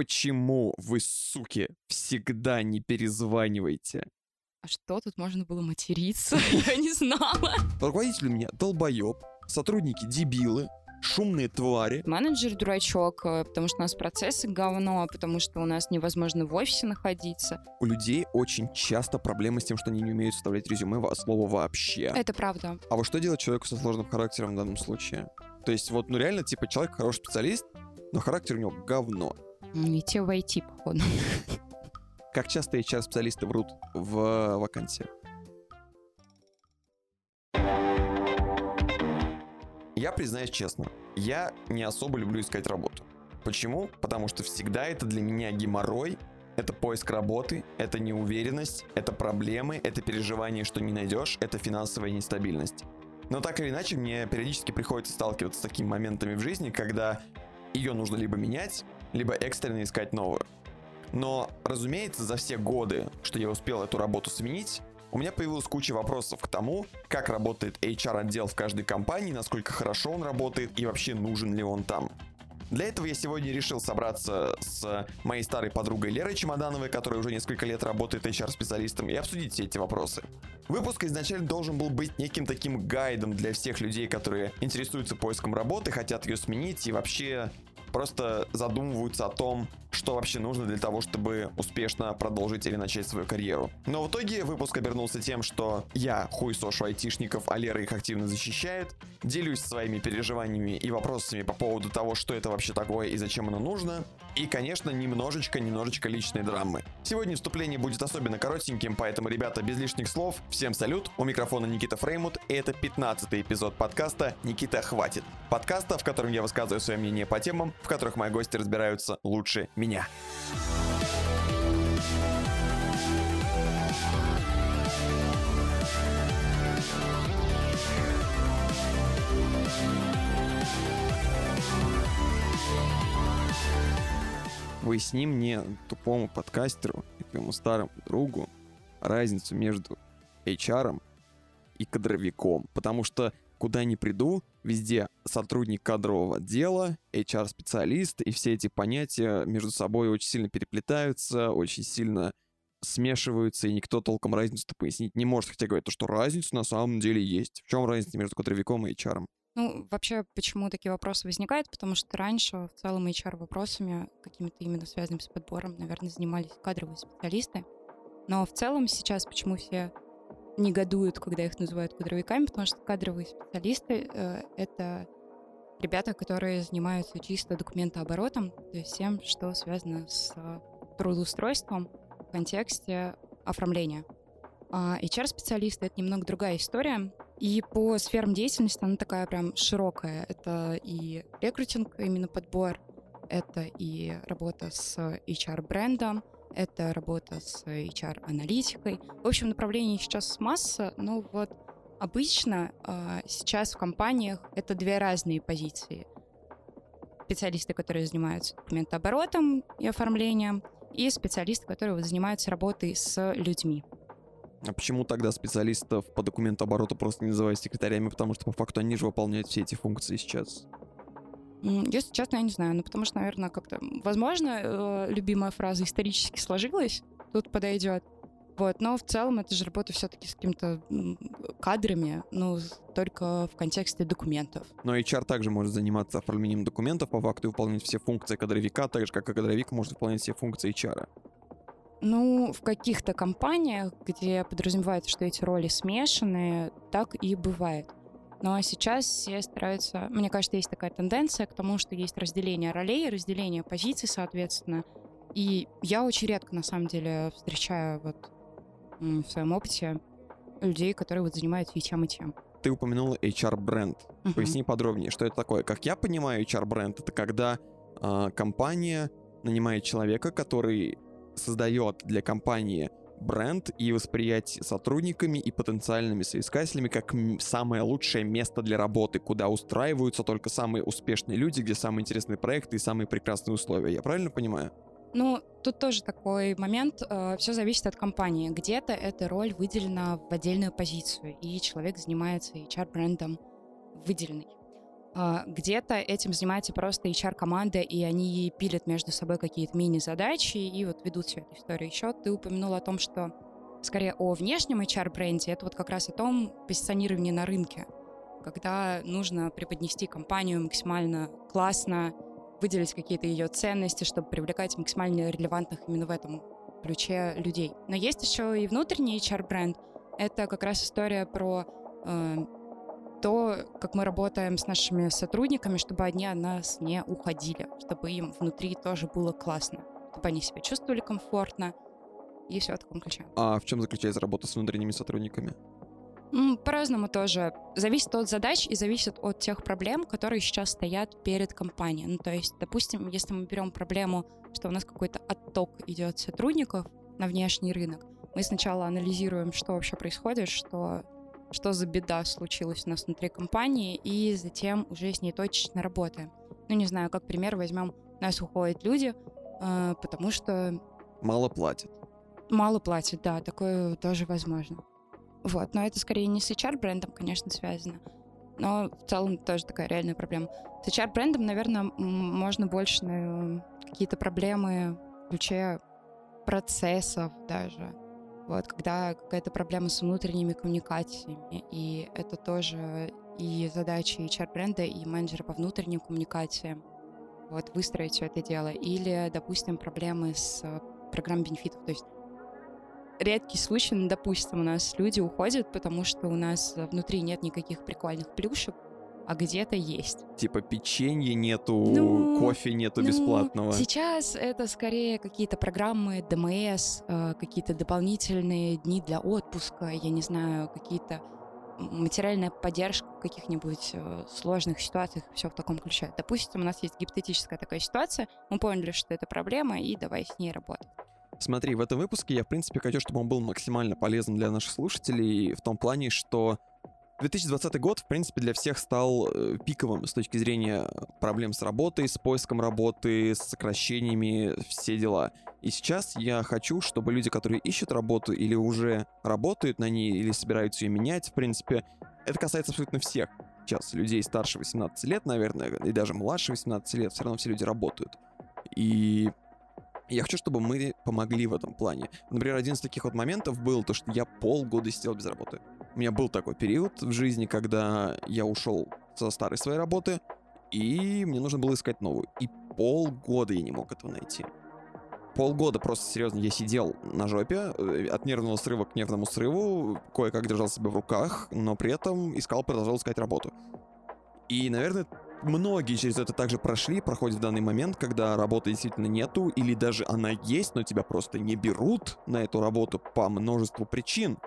Почему вы, суки, всегда не перезваниваете? А что тут можно было материться? Я не знала. Руководитель у меня долбоеб, сотрудники дебилы, шумные твари. Менеджер дурачок, э, потому что у нас процессы говно, потому что у нас невозможно в офисе находиться. У людей очень часто проблемы с тем, что они не умеют составлять резюме во слова вообще. Это правда. А вот что делать человеку со сложным характером в данном случае? То есть вот, ну реально, типа, человек хороший специалист, но характер у него говно. Те в IT, походу. Как часто HR-специалисты врут в вакансии? Я признаюсь честно, я не особо люблю искать работу. Почему? Потому что всегда это для меня геморрой, это поиск работы, это неуверенность, это проблемы, это переживание, что не найдешь, это финансовая нестабильность. Но так или иначе, мне периодически приходится сталкиваться с такими моментами в жизни, когда ее нужно либо менять, либо экстренно искать новую. Но, разумеется, за все годы, что я успел эту работу сменить, у меня появилась куча вопросов к тому, как работает HR-отдел в каждой компании, насколько хорошо он работает и вообще нужен ли он там. Для этого я сегодня решил собраться с моей старой подругой Лерой Чемодановой, которая уже несколько лет работает HR-специалистом, и обсудить все эти вопросы. Выпуск изначально должен был быть неким таким гайдом для всех людей, которые интересуются поиском работы, хотят ее сменить и вообще просто задумываются о том, что вообще нужно для того, чтобы успешно продолжить или начать свою карьеру. Но в итоге выпуск обернулся тем, что я хуй сошу айтишников, а Лера их активно защищает, делюсь своими переживаниями и вопросами по поводу того, что это вообще такое и зачем оно нужно, и, конечно, немножечко-немножечко личной драмы. Сегодня вступление будет особенно коротеньким, поэтому, ребята, без лишних слов, всем салют, у микрофона Никита Фреймут, и это 15 эпизод подкаста «Никита, хватит». Подкаста, в котором я высказываю свое мнение по темам, в которых мои гости разбираются лучше меня. Поясни мне, тупому подкастеру и твоему старому другу, разницу между HR и кадровиком. Потому что куда ни приду, везде сотрудник кадрового отдела, HR-специалист, и все эти понятия между собой очень сильно переплетаются, очень сильно смешиваются, и никто толком разницу-то пояснить не может, хотя говорят, что разница на самом деле есть. В чем разница между кадровиком и HR? Ну, вообще, почему такие вопросы возникают? Потому что раньше в целом HR-вопросами, какими-то именно связанными с подбором, наверное, занимались кадровые специалисты. Но в целом сейчас почему все негодуют, когда их называют кадровиками, потому что кадровые специалисты э, — это ребята, которые занимаются чисто документооборотом, то есть всем, что связано с трудоустройством в контексте оформления. А HR-специалисты — это немного другая история. И по сферам деятельности она такая прям широкая. Это и рекрутинг, именно подбор, это и работа с HR-брендом, это работа с HR-аналитикой. В общем, направлений сейчас масса, но вот обычно э, сейчас в компаниях это две разные позиции. Специалисты, которые занимаются документооборотом и оформлением, и специалисты, которые занимаются работой с людьми. А почему тогда специалистов по документообороту просто не называют секретарями, потому что по факту они же выполняют все эти функции сейчас? Если честно, я не знаю. Ну, потому что, наверное, как-то... Возможно, э, любимая фраза исторически сложилась, тут подойдет. Вот, но в целом это же работа все-таки с какими-то кадрами, ну, только в контексте документов. Но HR также может заниматься оформлением документов, по факту и выполнять все функции кадровика, так же, как и кадровик может выполнять все функции HR. Ну, в каких-то компаниях, где подразумевается, что эти роли смешаны, так и бывает. Но сейчас все стараются... Мне кажется, есть такая тенденция к тому, что есть разделение ролей, разделение позиций, соответственно. И я очень редко, на самом деле, встречаю вот в своем опыте людей, которые вот занимаются и тем, и тем. Ты упомянула HR-бренд. Uh-huh. Поясни подробнее, что это такое. Как я понимаю, HR-бренд — это когда э, компания нанимает человека, который создает для компании бренд и восприятие сотрудниками и потенциальными соискателями как самое лучшее место для работы, куда устраиваются только самые успешные люди, где самые интересные проекты и самые прекрасные условия. Я правильно понимаю? Ну, тут тоже такой момент. Э, все зависит от компании. Где-то эта роль выделена в отдельную позицию, и человек занимается HR-брендом выделенный. А, где-то этим занимается просто HR-команда, и они пилят между собой какие-то мини-задачи и вот ведут всю эту историю. Еще ты упомянул о том, что скорее о внешнем HR-бренде, это вот как раз о том позиционировании на рынке, когда нужно преподнести компанию максимально классно, выделить какие-то ее ценности, чтобы привлекать максимально релевантных именно в этом ключе людей. Но есть еще и внутренний HR-бренд. Это как раз история про э, то, как мы работаем с нашими сотрудниками, чтобы они от нас не уходили, чтобы им внутри тоже было классно, чтобы они себя чувствовали комфортно и все в таком ключе. А в чем заключается работа с внутренними сотрудниками? По-разному тоже. Зависит от задач и зависит от тех проблем, которые сейчас стоят перед компанией. Ну, то есть, допустим, если мы берем проблему, что у нас какой-то отток идет сотрудников на внешний рынок, мы сначала анализируем, что вообще происходит, что, что за беда случилась у нас внутри компании, и затем уже с ней точечно работаем. Ну, не знаю, как пример возьмем, у нас уходят люди, э, потому что... Мало платят. Мало платят, да, такое тоже возможно. Вот, но это скорее не с HR-брендом, конечно, связано, но в целом тоже такая реальная проблема. С HR-брендом, наверное, можно больше на какие-то проблемы в ключе процессов даже. Вот, когда какая-то проблема с внутренними коммуникациями, и это тоже и задача HR-бренда, и менеджера по внутренним коммуникациям, вот, выстроить все это дело. Или, допустим, проблемы с программой бенефитов, то есть редкий случай, ну, допустим, у нас люди уходят, потому что у нас внутри нет никаких прикольных плюшек, а где-то есть. Типа печенье нету, ну, кофе нету ну, бесплатного. Сейчас это скорее какие-то программы ДМС, э, какие-то дополнительные дни для отпуска, я не знаю, какие-то материальная поддержка в каких-нибудь э, сложных ситуациях, все в таком ключе. Допустим, у нас есть гипотетическая такая ситуация, мы поняли, что это проблема, и давай с ней работать. Смотри, в этом выпуске я, в принципе, хочу, чтобы он был максимально полезен для наших слушателей в том плане, что 2020 год, в принципе, для всех стал э, пиковым с точки зрения проблем с работой, с поиском работы, с сокращениями, все дела. И сейчас я хочу, чтобы люди, которые ищут работу или уже работают на ней, или собираются ее менять, в принципе, это касается абсолютно всех. Сейчас людей старше 18 лет, наверное, и даже младше 18 лет, все равно все люди работают. И я хочу, чтобы мы помогли в этом плане. Например, один из таких вот моментов был то, что я полгода сидел без работы. У меня был такой период в жизни, когда я ушел со старой своей работы, и мне нужно было искать новую. И полгода я не мог этого найти. Полгода просто, серьезно, я сидел на жопе, э, от нервного срыва к нервному срыву, кое-как держал себя в руках, но при этом искал, продолжал искать работу. И, наверное, многие через это также прошли, проходят в данный момент, когда работы действительно нету, или даже она есть, но тебя просто не берут на эту работу по множеству причин.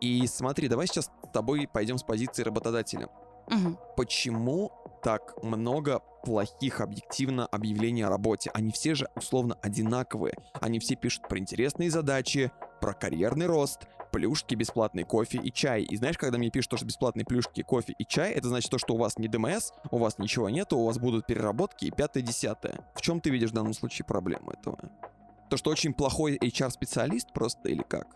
И смотри, давай сейчас с тобой пойдем с позиции работодателя. Угу. Почему так много плохих объективно объявлений о работе? Они все же условно одинаковые. Они все пишут про интересные задачи, про карьерный рост, плюшки, бесплатный кофе и чай. И знаешь, когда мне пишут, что бесплатные плюшки, кофе и чай, это значит то, что у вас не ДМС, у вас ничего нету, у вас будут переработки и пятое-десятое. В чем ты видишь в данном случае проблему этого? То, что очень плохой HR-специалист просто или как?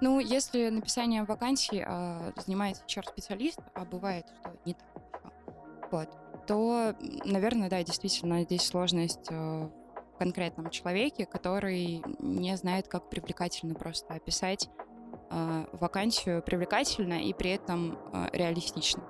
Ну, если написание вакансии а, занимается HR-специалист, а бывает, что не так вот, то, наверное, да, действительно, здесь сложность э, в конкретном человеке, который не знает, как привлекательно просто описать э, вакансию привлекательно и при этом э, реалистично.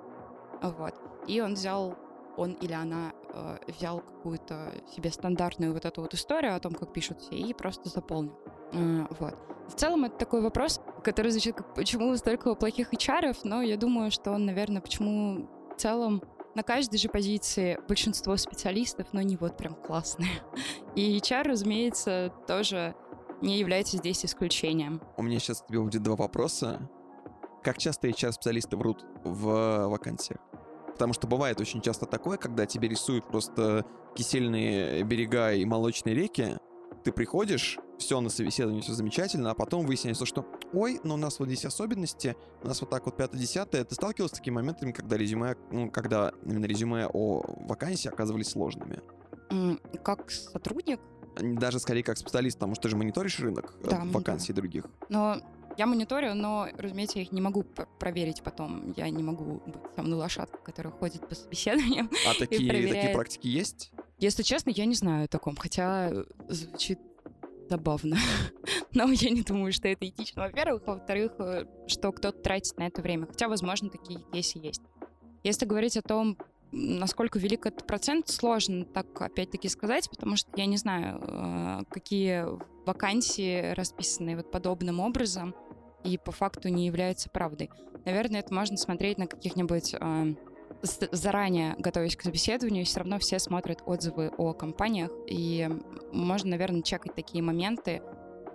Вот. И он взял, он или она э, взял какую-то себе стандартную вот эту вот историю о том, как пишут все, и просто заполнил. Э, вот. В целом это такой вопрос, который звучит как «почему столько плохих HR?», но я думаю, что он, наверное, почему в целом на каждой же позиции большинство специалистов, но не вот прям классные. И HR, разумеется, тоже не является здесь исключением. У меня сейчас тебе будет два вопроса. Как часто HR-специалисты врут в вакансиях? Потому что бывает очень часто такое, когда тебе рисуют просто кисельные берега и молочные реки, ты приходишь, все на собеседовании, все замечательно, а потом выясняется, что ой, но у нас вот здесь особенности, у нас вот так вот 5-10, ты сталкивался с такими моментами, когда резюме, ну, когда именно резюме о вакансии оказывались сложными? Как сотрудник? Даже скорее как специалист, потому что ты же мониторишь рынок э, да, вакансий да. других. Но Я мониторю, но, разумеется, я их не могу проверить потом. Я не могу быть темной лошадкой, которая ходит по собеседованиям. А такие, такие практики есть? Если честно, я не знаю о таком, хотя звучит забавно. Но я не думаю, что это этично, во-первых. Во-вторых, э, что кто-то тратит на это время. Хотя, возможно, такие кейсы есть. Если говорить о том, насколько велик этот процент, сложно так опять-таки сказать, потому что я не знаю, э, какие вакансии расписаны вот подобным образом и по факту не являются правдой. Наверное, это можно смотреть на каких-нибудь э, заранее готовясь к собеседованию, все равно все смотрят отзывы о компаниях, и можно, наверное, чекать такие моменты,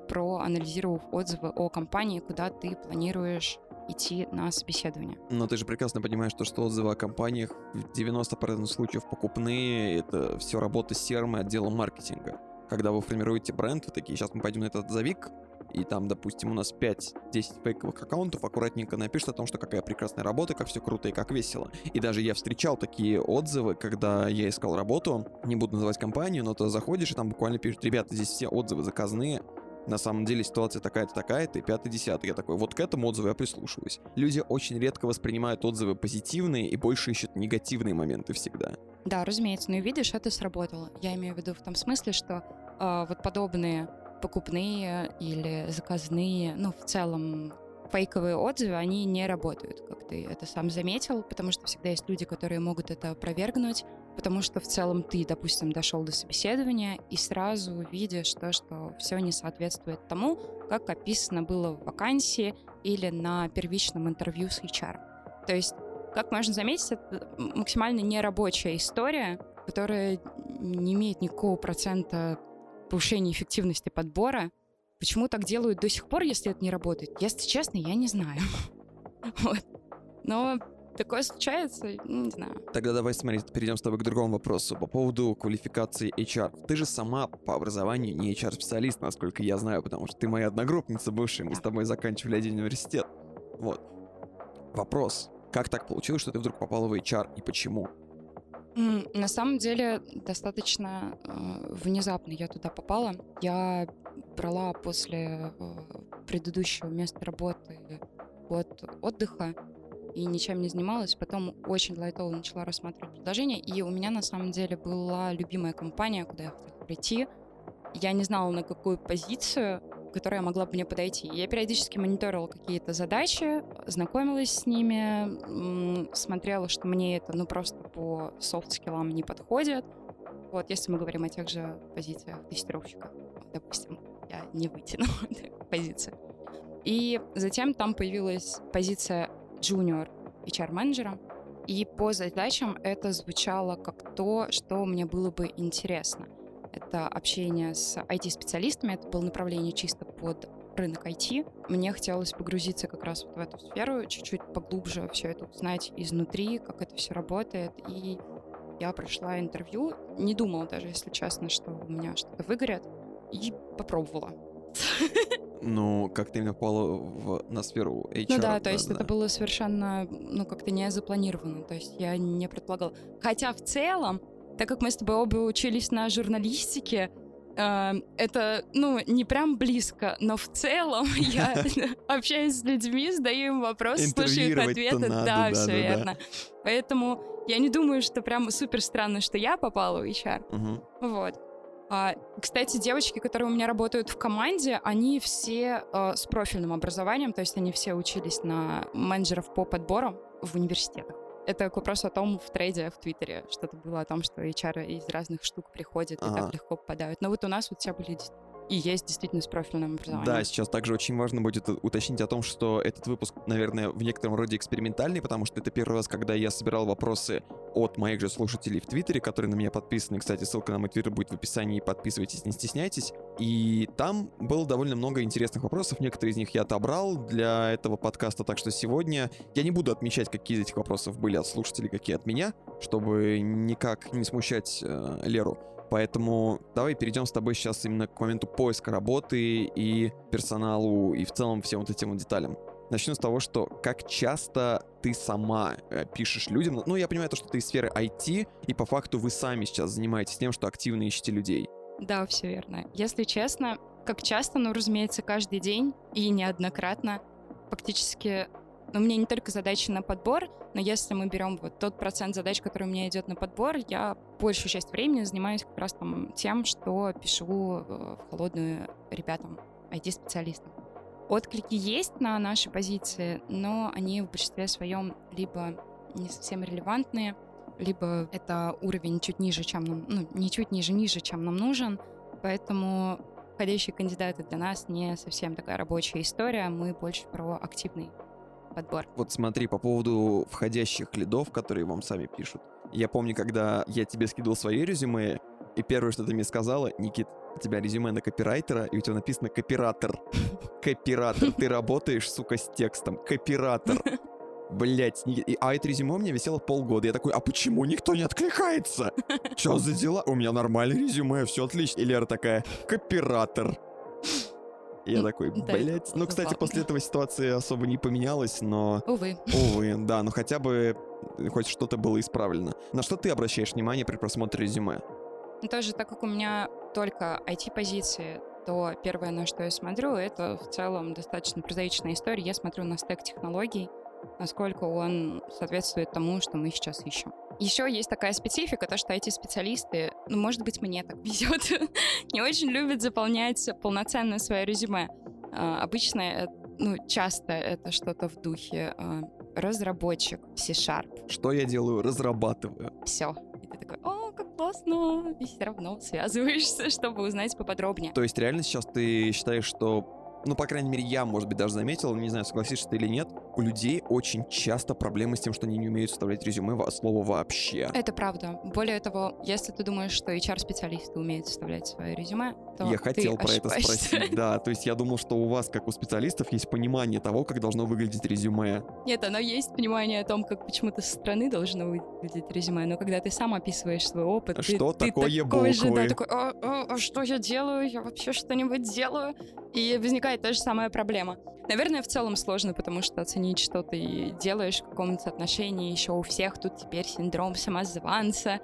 проанализировав отзывы о компании, куда ты планируешь идти на собеседование. Но ты же прекрасно понимаешь, что, что отзывы о компаниях в 90% случаев покупные, это все работа с серым маркетинга. Когда вы формируете бренд, вы такие, сейчас мы пойдем на этот завик, и там, допустим, у нас 5-10 фейковых аккаунтов, аккуратненько напишут о том, что какая прекрасная работа, как все круто и как весело. И даже я встречал такие отзывы, когда я искал работу, не буду называть компанию, но ты заходишь, и там буквально пишут, ребята, здесь все отзывы заказные, на самом деле ситуация такая-то, такая-то, и пятый, десятый. Я такой, вот к этому отзыву я прислушиваюсь. Люди очень редко воспринимают отзывы позитивные и больше ищут негативные моменты всегда. Да, разумеется, но и видишь, это сработало. Я имею в виду в том смысле, что э, вот подобные покупные или заказные, ну, в целом фейковые отзывы, они не работают, как ты это сам заметил, потому что всегда есть люди, которые могут это опровергнуть, потому что в целом ты, допустим, дошел до собеседования и сразу видишь то, что все не соответствует тому, как описано было в вакансии или на первичном интервью с HR. То есть, как можно заметить, это максимально нерабочая история, которая не имеет никакого процента повышения эффективности подбора. Почему так делают до сих пор, если это не работает? Если честно, я не знаю. Вот. Но такое случается, ну, не знаю. Тогда давай, смотри, перейдем с тобой к другому вопросу по поводу квалификации HR. Ты же сама по образованию не HR-специалист, насколько я знаю, потому что ты моя одногруппница бывшая, мы с тобой заканчивали один университет. Вот. Вопрос. Как так получилось, что ты вдруг попала в HR и почему? На самом деле достаточно э, внезапно я туда попала. Я брала после э, предыдущего места работы год отдыха и ничем не занималась. Потом очень лайтово начала рассматривать предложения. И у меня на самом деле была любимая компания, куда я хотела прийти. Я не знала, на какую позицию, которая могла бы мне подойти. Я периодически мониторила какие-то задачи, знакомилась с ними, смотрела, что мне это ну просто по софт-скиллам не подходит. Вот, если мы говорим о тех же позициях тестировщика, допустим, я не вытянула эту позицию. И затем там появилась позиция junior HR-менеджера, и по задачам это звучало как то, что мне было бы интересно это общение с IT-специалистами, это было направление чисто под рынок IT. Мне хотелось погрузиться как раз вот в эту сферу, чуть-чуть поглубже все это узнать изнутри, как это все работает. И я прошла интервью, не думала даже, если честно, что у меня что-то выгорит, и попробовала. Ну, как ты именно попала в, на сферу HR. Ну да, то есть да. это было совершенно, ну, как-то не запланировано. То есть я не предполагала. Хотя в целом так как мы с тобой оба учились на журналистике, э, это, ну, не прям близко, но в целом я общаюсь с людьми, задаю им вопросы, слушаю их ответы. Да, все верно. Поэтому я не думаю, что прям супер странно, что я попала в HR. Вот. А, кстати, девочки, которые у меня работают в команде, они все э, с профильным образованием, то есть они все учились на менеджеров по подбору в университетах. Это к вопросу о том в трейде в Твиттере что-то было о том, что HR из разных штук приходят ага. и так легко попадают. Но вот у нас вот все были и есть действительно с профильным образованием. Да, сейчас также очень важно будет уточнить о том, что этот выпуск, наверное, в некотором роде экспериментальный, потому что это первый раз, когда я собирал вопросы от моих же слушателей в Твиттере, которые на меня подписаны. Кстати, ссылка на мой Твиттер будет в описании, подписывайтесь, не стесняйтесь. И там было довольно много интересных вопросов, некоторые из них я отобрал для этого подкаста, так что сегодня я не буду отмечать, какие из этих вопросов были от слушателей, какие от меня, чтобы никак не смущать э, Леру. Поэтому давай перейдем с тобой сейчас именно к моменту поиска работы и персоналу, и в целом всем вот этим вот деталям. Начну с того, что как часто ты сама э, пишешь людям, ну, я понимаю то, что ты из сферы IT, и по факту вы сами сейчас занимаетесь тем, что активно ищете людей. Да, все верно. Если честно, Как часто? Ну, разумеется, каждый день и неоднократно. Фактически у меня не только задачи на подбор, но если мы берем вот тот процент задач, который у меня идет на подбор, я большую часть времени занимаюсь как раз там тем, что пишу э, в холодную ребятам, IT-специалистам. Отклики есть на наши позиции, но они в большинстве своем либо не совсем релевантные, либо это уровень чуть ниже, чем нам, ну, не чуть ниже, ниже, чем нам нужен. Поэтому входящие кандидаты для нас не совсем такая рабочая история, мы больше про активный подбор. Вот смотри, по поводу входящих лидов, которые вам сами пишут. Я помню, когда я тебе скидывал свои резюме, и первое, что ты мне сказала, Никит, у тебя резюме на копирайтера, и у тебя написано копиратор. Копиратор. Ты работаешь, сука, с текстом. Копиратор. Блять, а это резюме у меня висело полгода. Я такой, а почему никто не откликается? Что за дела? У меня нормальное резюме, все отлично. И Лера такая, копиратор. Я такой, блять. Ну, кстати, после этого ситуация особо не поменялась, но... Увы. Увы, да, но хотя бы хоть что-то было исправлено. На что ты обращаешь внимание при просмотре резюме? Тоже, так как у меня только IT-позиции, то первое, на что я смотрю, это в целом достаточно прозаичная история. Я смотрю на стек технологий, насколько он соответствует тому, что мы сейчас ищем. Еще есть такая специфика, то что эти специалисты, ну, может быть, мне так везет, не очень любят заполнять полноценное свое резюме. А, обычно, э, ну, часто это что-то в духе а, разработчик C-Sharp. Что я делаю? Разрабатываю. Все. И ты такой, о, как классно, и все равно связываешься, чтобы узнать поподробнее. То есть реально сейчас ты считаешь, что ну, по крайней мере, я, может быть, даже заметил, не знаю, согласишься ты или нет, у людей очень часто проблемы с тем, что они не умеют вставлять резюме в слово вообще. Это правда. Более того, если ты думаешь, что HR-специалисты умеют вставлять свое резюме, то Я хотел про это спросить, да. То есть я думал, что у вас, как у специалистов, есть понимание того, как должно выглядеть резюме. Нет, оно есть понимание о том, как почему-то со стороны должно выглядеть резюме, но когда ты сам описываешь свой опыт, что ты, такое ты такой буквы? же, да, такой, а, а, а что я делаю? Я вообще что-нибудь делаю? И возникает та же самая проблема. Наверное, в целом сложно, потому что оценить, что ты делаешь в каком-то отношении, еще у всех тут теперь синдром самозванца.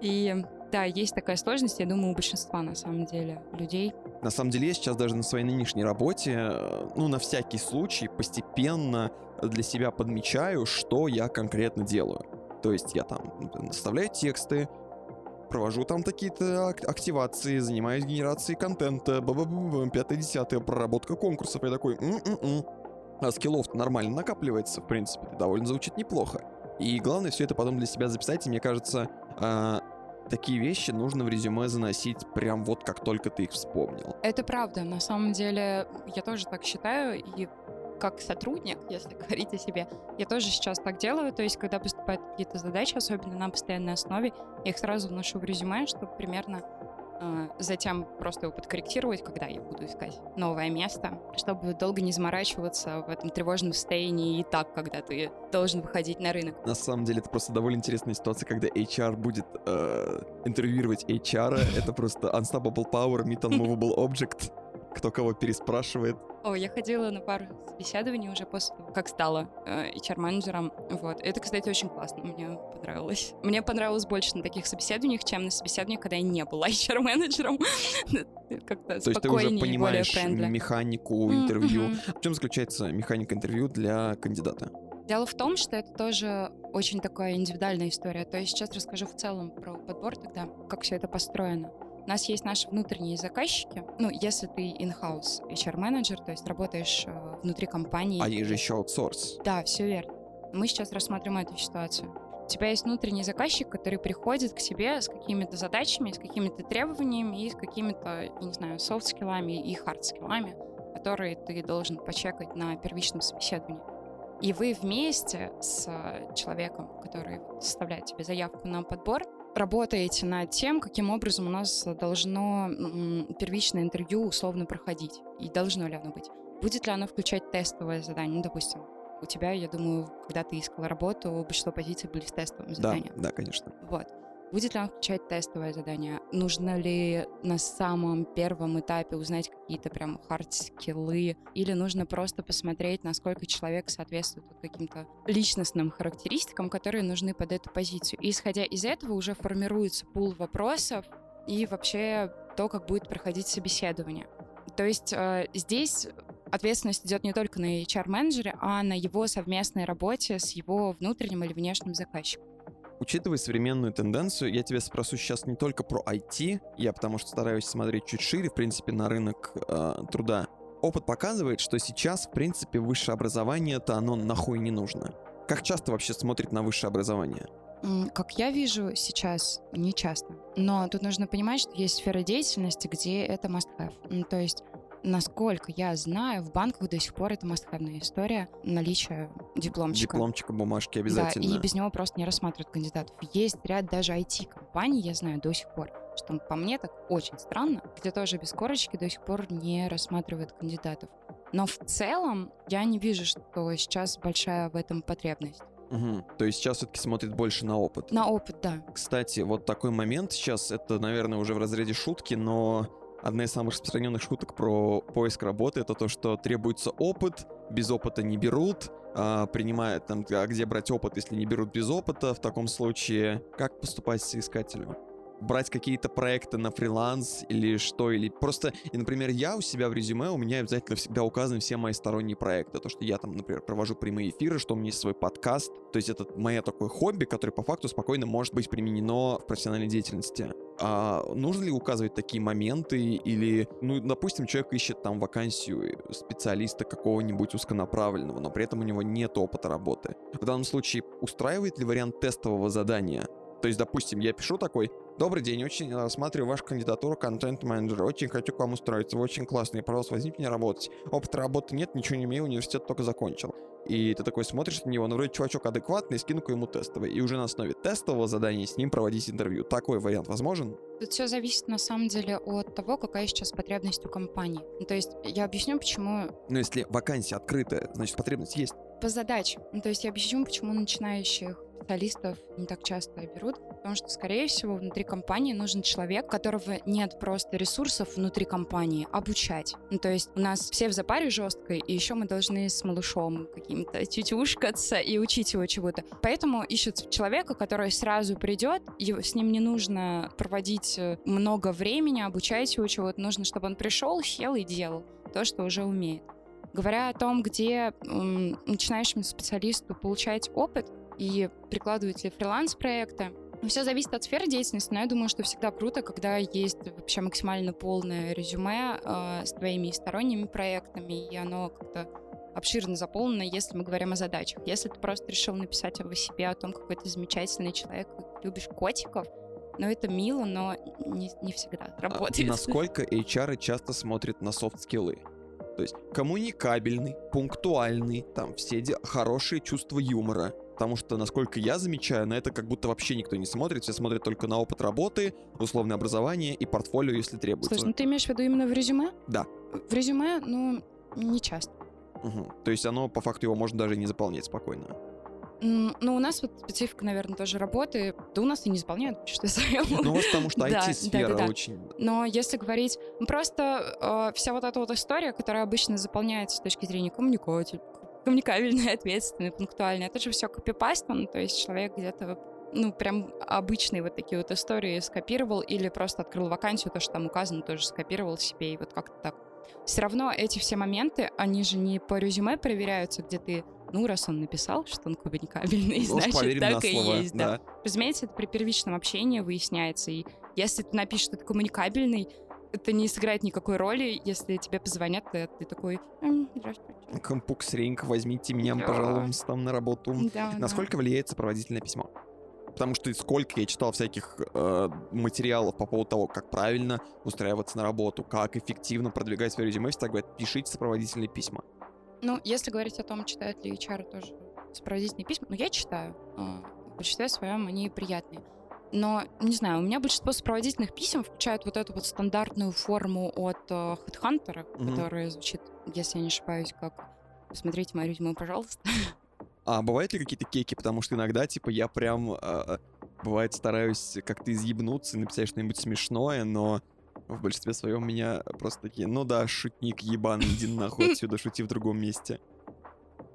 И да, есть такая сложность, я думаю, у большинства, на самом деле, людей. На самом деле, я сейчас даже на своей нынешней работе, э, ну, на всякий случай, постепенно для себя подмечаю, что я конкретно делаю. То есть я там составляю тексты, провожу там какие-то активации, занимаюсь генерацией контента, пятое, десятое, проработка конкурсов. Я такой, м-м-м. А скиллов нормально накапливается, в принципе, довольно звучит неплохо. И главное все это потом для себя записать, и мне кажется, э, такие вещи нужно в резюме заносить прям вот как только ты их вспомнил. Это правда, на самом деле я тоже так считаю, и как сотрудник, если говорить о себе, я тоже сейчас так делаю. То есть, когда поступают какие-то задачи, особенно на постоянной основе, я их сразу вношу в резюме, чтобы примерно э, затем просто его подкорректировать, когда я буду искать новое место, чтобы долго не заморачиваться в этом тревожном состоянии и так, когда ты должен выходить на рынок. На самом деле, это просто довольно интересная ситуация, когда HR будет э, интервьюировать HR. Это просто unstoppable power, meet unmovable object кто кого переспрашивает. О, я ходила на пару собеседований уже после того, как стала э, HR-менеджером. Вот. Это, кстати, очень классно. Мне понравилось. Мне понравилось больше на таких собеседованиях, чем на собеседованиях, когда я не была HR-менеджером. Как-то То есть ты уже понимаешь механику интервью. В чем заключается механика интервью для кандидата? Дело в том, что это тоже очень такая индивидуальная история. То есть сейчас расскажу в целом про подбор тогда, как все это построено. У нас есть наши внутренние заказчики. Ну, если ты in-house HR-менеджер, то есть работаешь э, внутри компании. А есть же еще аутсорс. Да, все верно. Мы сейчас рассматриваем эту ситуацию. У тебя есть внутренний заказчик, который приходит к тебе с какими-то задачами, с какими-то требованиями и с какими-то, не знаю, софт-скиллами и хард-скиллами, которые ты должен почекать на первичном собеседовании. И вы вместе с человеком, который составляет тебе заявку на подбор, работаете над тем, каким образом у нас должно первичное интервью условно проходить. И должно ли оно быть. Будет ли оно включать тестовое задание? Ну, допустим, у тебя, я думаю, когда ты искал работу, большинство позиций были с тестовым заданием. Да, да, конечно. Вот. Будет ли он включать тестовое задание? Нужно ли на самом первом этапе узнать какие-то прям хард-скиллы? Или нужно просто посмотреть, насколько человек соответствует каким-то личностным характеристикам, которые нужны под эту позицию? И исходя из этого уже формируется пул вопросов и вообще то, как будет проходить собеседование. То есть э, здесь ответственность идет не только на HR-менеджере, а на его совместной работе с его внутренним или внешним заказчиком. Учитывая современную тенденцию, я тебя спрошу сейчас не только про IT, я потому что стараюсь смотреть чуть шире, в принципе, на рынок э, труда. Опыт показывает, что сейчас, в принципе, высшее образование-то оно нахуй не нужно. Как часто вообще смотрит на высшее образование? Как я вижу сейчас, не часто. Но тут нужно понимать, что есть сфера деятельности, где это must-have. То есть насколько я знаю, в банках до сих пор это мастхевная история наличия дипломчика. Дипломчика, бумажки обязательно. Да, и без него просто не рассматривают кандидатов. Есть ряд даже IT-компаний, я знаю до сих пор, что по мне так очень странно, где тоже без корочки до сих пор не рассматривают кандидатов. Но в целом я не вижу, что сейчас большая в этом потребность. Угу. То есть сейчас все-таки смотрит больше на опыт. На опыт, да. Кстати, вот такой момент сейчас, это, наверное, уже в разряде шутки, но одна из самых распространенных шуток про поиск работы это то, что требуется опыт, без опыта не берут, а, принимают там, а где брать опыт, если не берут без опыта, в таком случае как поступать с искателю? Брать какие-то проекты на фриланс или что, или просто, и, например, я у себя в резюме, у меня обязательно всегда указаны все мои сторонние проекты, то, что я там, например, провожу прямые эфиры, что у меня есть свой подкаст, то есть это мое такое хобби, которое по факту спокойно может быть применено в профессиональной деятельности. А нужно ли указывать такие моменты или, ну, допустим, человек ищет там вакансию специалиста какого-нибудь узконаправленного, но при этом у него нет опыта работы. В данном случае устраивает ли вариант тестового задания? То есть, допустим, я пишу такой, Добрый день, очень рассматриваю вашу кандидатуру контент-менеджера. Очень хочу к вам устроиться, вы очень классный, пожалуйста, возьмите меня работать. Опыта работы нет, ничего не имею, университет только закончил. И ты такой смотришь на него, ну вроде чувачок адекватный, скину-ка ему тестовый. И уже на основе тестового задания с ним проводить интервью. Такой вариант возможен? Тут все зависит на самом деле от того, какая сейчас потребность у компании. Ну, то есть я объясню, почему... Ну если вакансия открытая, значит потребность есть. По задаче. Ну, то есть я объясню, почему начинающих специалистов не так часто берут, потому что, скорее всего, внутри компании нужен человек, которого нет просто ресурсов внутри компании обучать. Ну, то есть у нас все в запаре жесткой, и еще мы должны с малышом каким-то тютюшкаться и учить его чего-то. Поэтому ищут человека, который сразу придет, с ним не нужно проводить э, много времени, обучать его чего-то, нужно, чтобы он пришел, сел и делал то, что уже умеет. Говоря о том, где м, начинающему специалисту получать опыт, и прикладываете фриланс-проекты. Все зависит от сферы деятельности, но я думаю, что всегда круто, когда есть вообще максимально полное резюме э, с твоими сторонними проектами, и оно как-то обширно заполнено, если мы говорим о задачах. Если ты просто решил написать о себе, о том, какой ты замечательный человек, любишь котиков, ну, это мило, но не, не всегда а работает. А насколько HR часто смотрят на софт-скиллы? То есть коммуникабельный, пунктуальный, там все де- хорошие чувства юмора, Потому что, насколько я замечаю, на это как будто вообще никто не смотрит. Все смотрят только на опыт работы, условное образование и портфолио, если требуется. Слушай, ну ты имеешь в виду именно в резюме? Да. В резюме, ну, не часто. Угу. То есть оно, по факту, его можно даже не заполнять спокойно. Ну, у нас вот специфика, наверное, тоже работы. Да у нас и не заполняют, что я Ну, у вас потому что IT-сфера очень... Но если говорить... Ну, просто э, вся вот эта вот история, которая обычно заполняется с точки зрения коммуникации, коммуникабельный, ответственный, пунктуальный. Это же все копипастом, ну, то есть человек где-то ну, прям обычные вот такие вот истории скопировал или просто открыл вакансию, то, что там указано, тоже скопировал себе, и вот как-то так. Все равно эти все моменты, они же не по резюме проверяются, где ты, ну, раз он написал, что он коммуникабельный, ну, значит, так и слово, есть, да. да. Разумеется, это при первичном общении выясняется, и если ты напишешь, что ты коммуникабельный, это не сыграет никакой роли, если тебе позвонят, и ты такой, здравствуйте. Компукс Ринг, возьмите меня, да. пожалуйста, там на работу. Да, Насколько да. влияет сопроводительное письмо? Потому что сколько я читал всяких э, материалов по поводу того, как правильно устраиваться на работу, как эффективно продвигать свое резюме, всегда говорят, пишите сопроводительные письма. Ну, если говорить о том, читают ли HR тоже сопроводительные письма, ну, я читаю. Э, в большинстве своем они приятные. Но, не знаю, у меня большинство сопроводительных писем включают вот эту вот стандартную форму от э, HeadHunter, mm-hmm. которая звучит, если я не ошибаюсь, как «Посмотрите мою резюме, пожалуйста». А бывают ли какие-то кеки? Потому что иногда, типа, я прям, э, бывает, стараюсь как-то изъебнуться, написать что-нибудь смешное, но в большинстве своем меня просто такие, ну да, шутник ебаный, иди нахуй отсюда, шути в другом месте.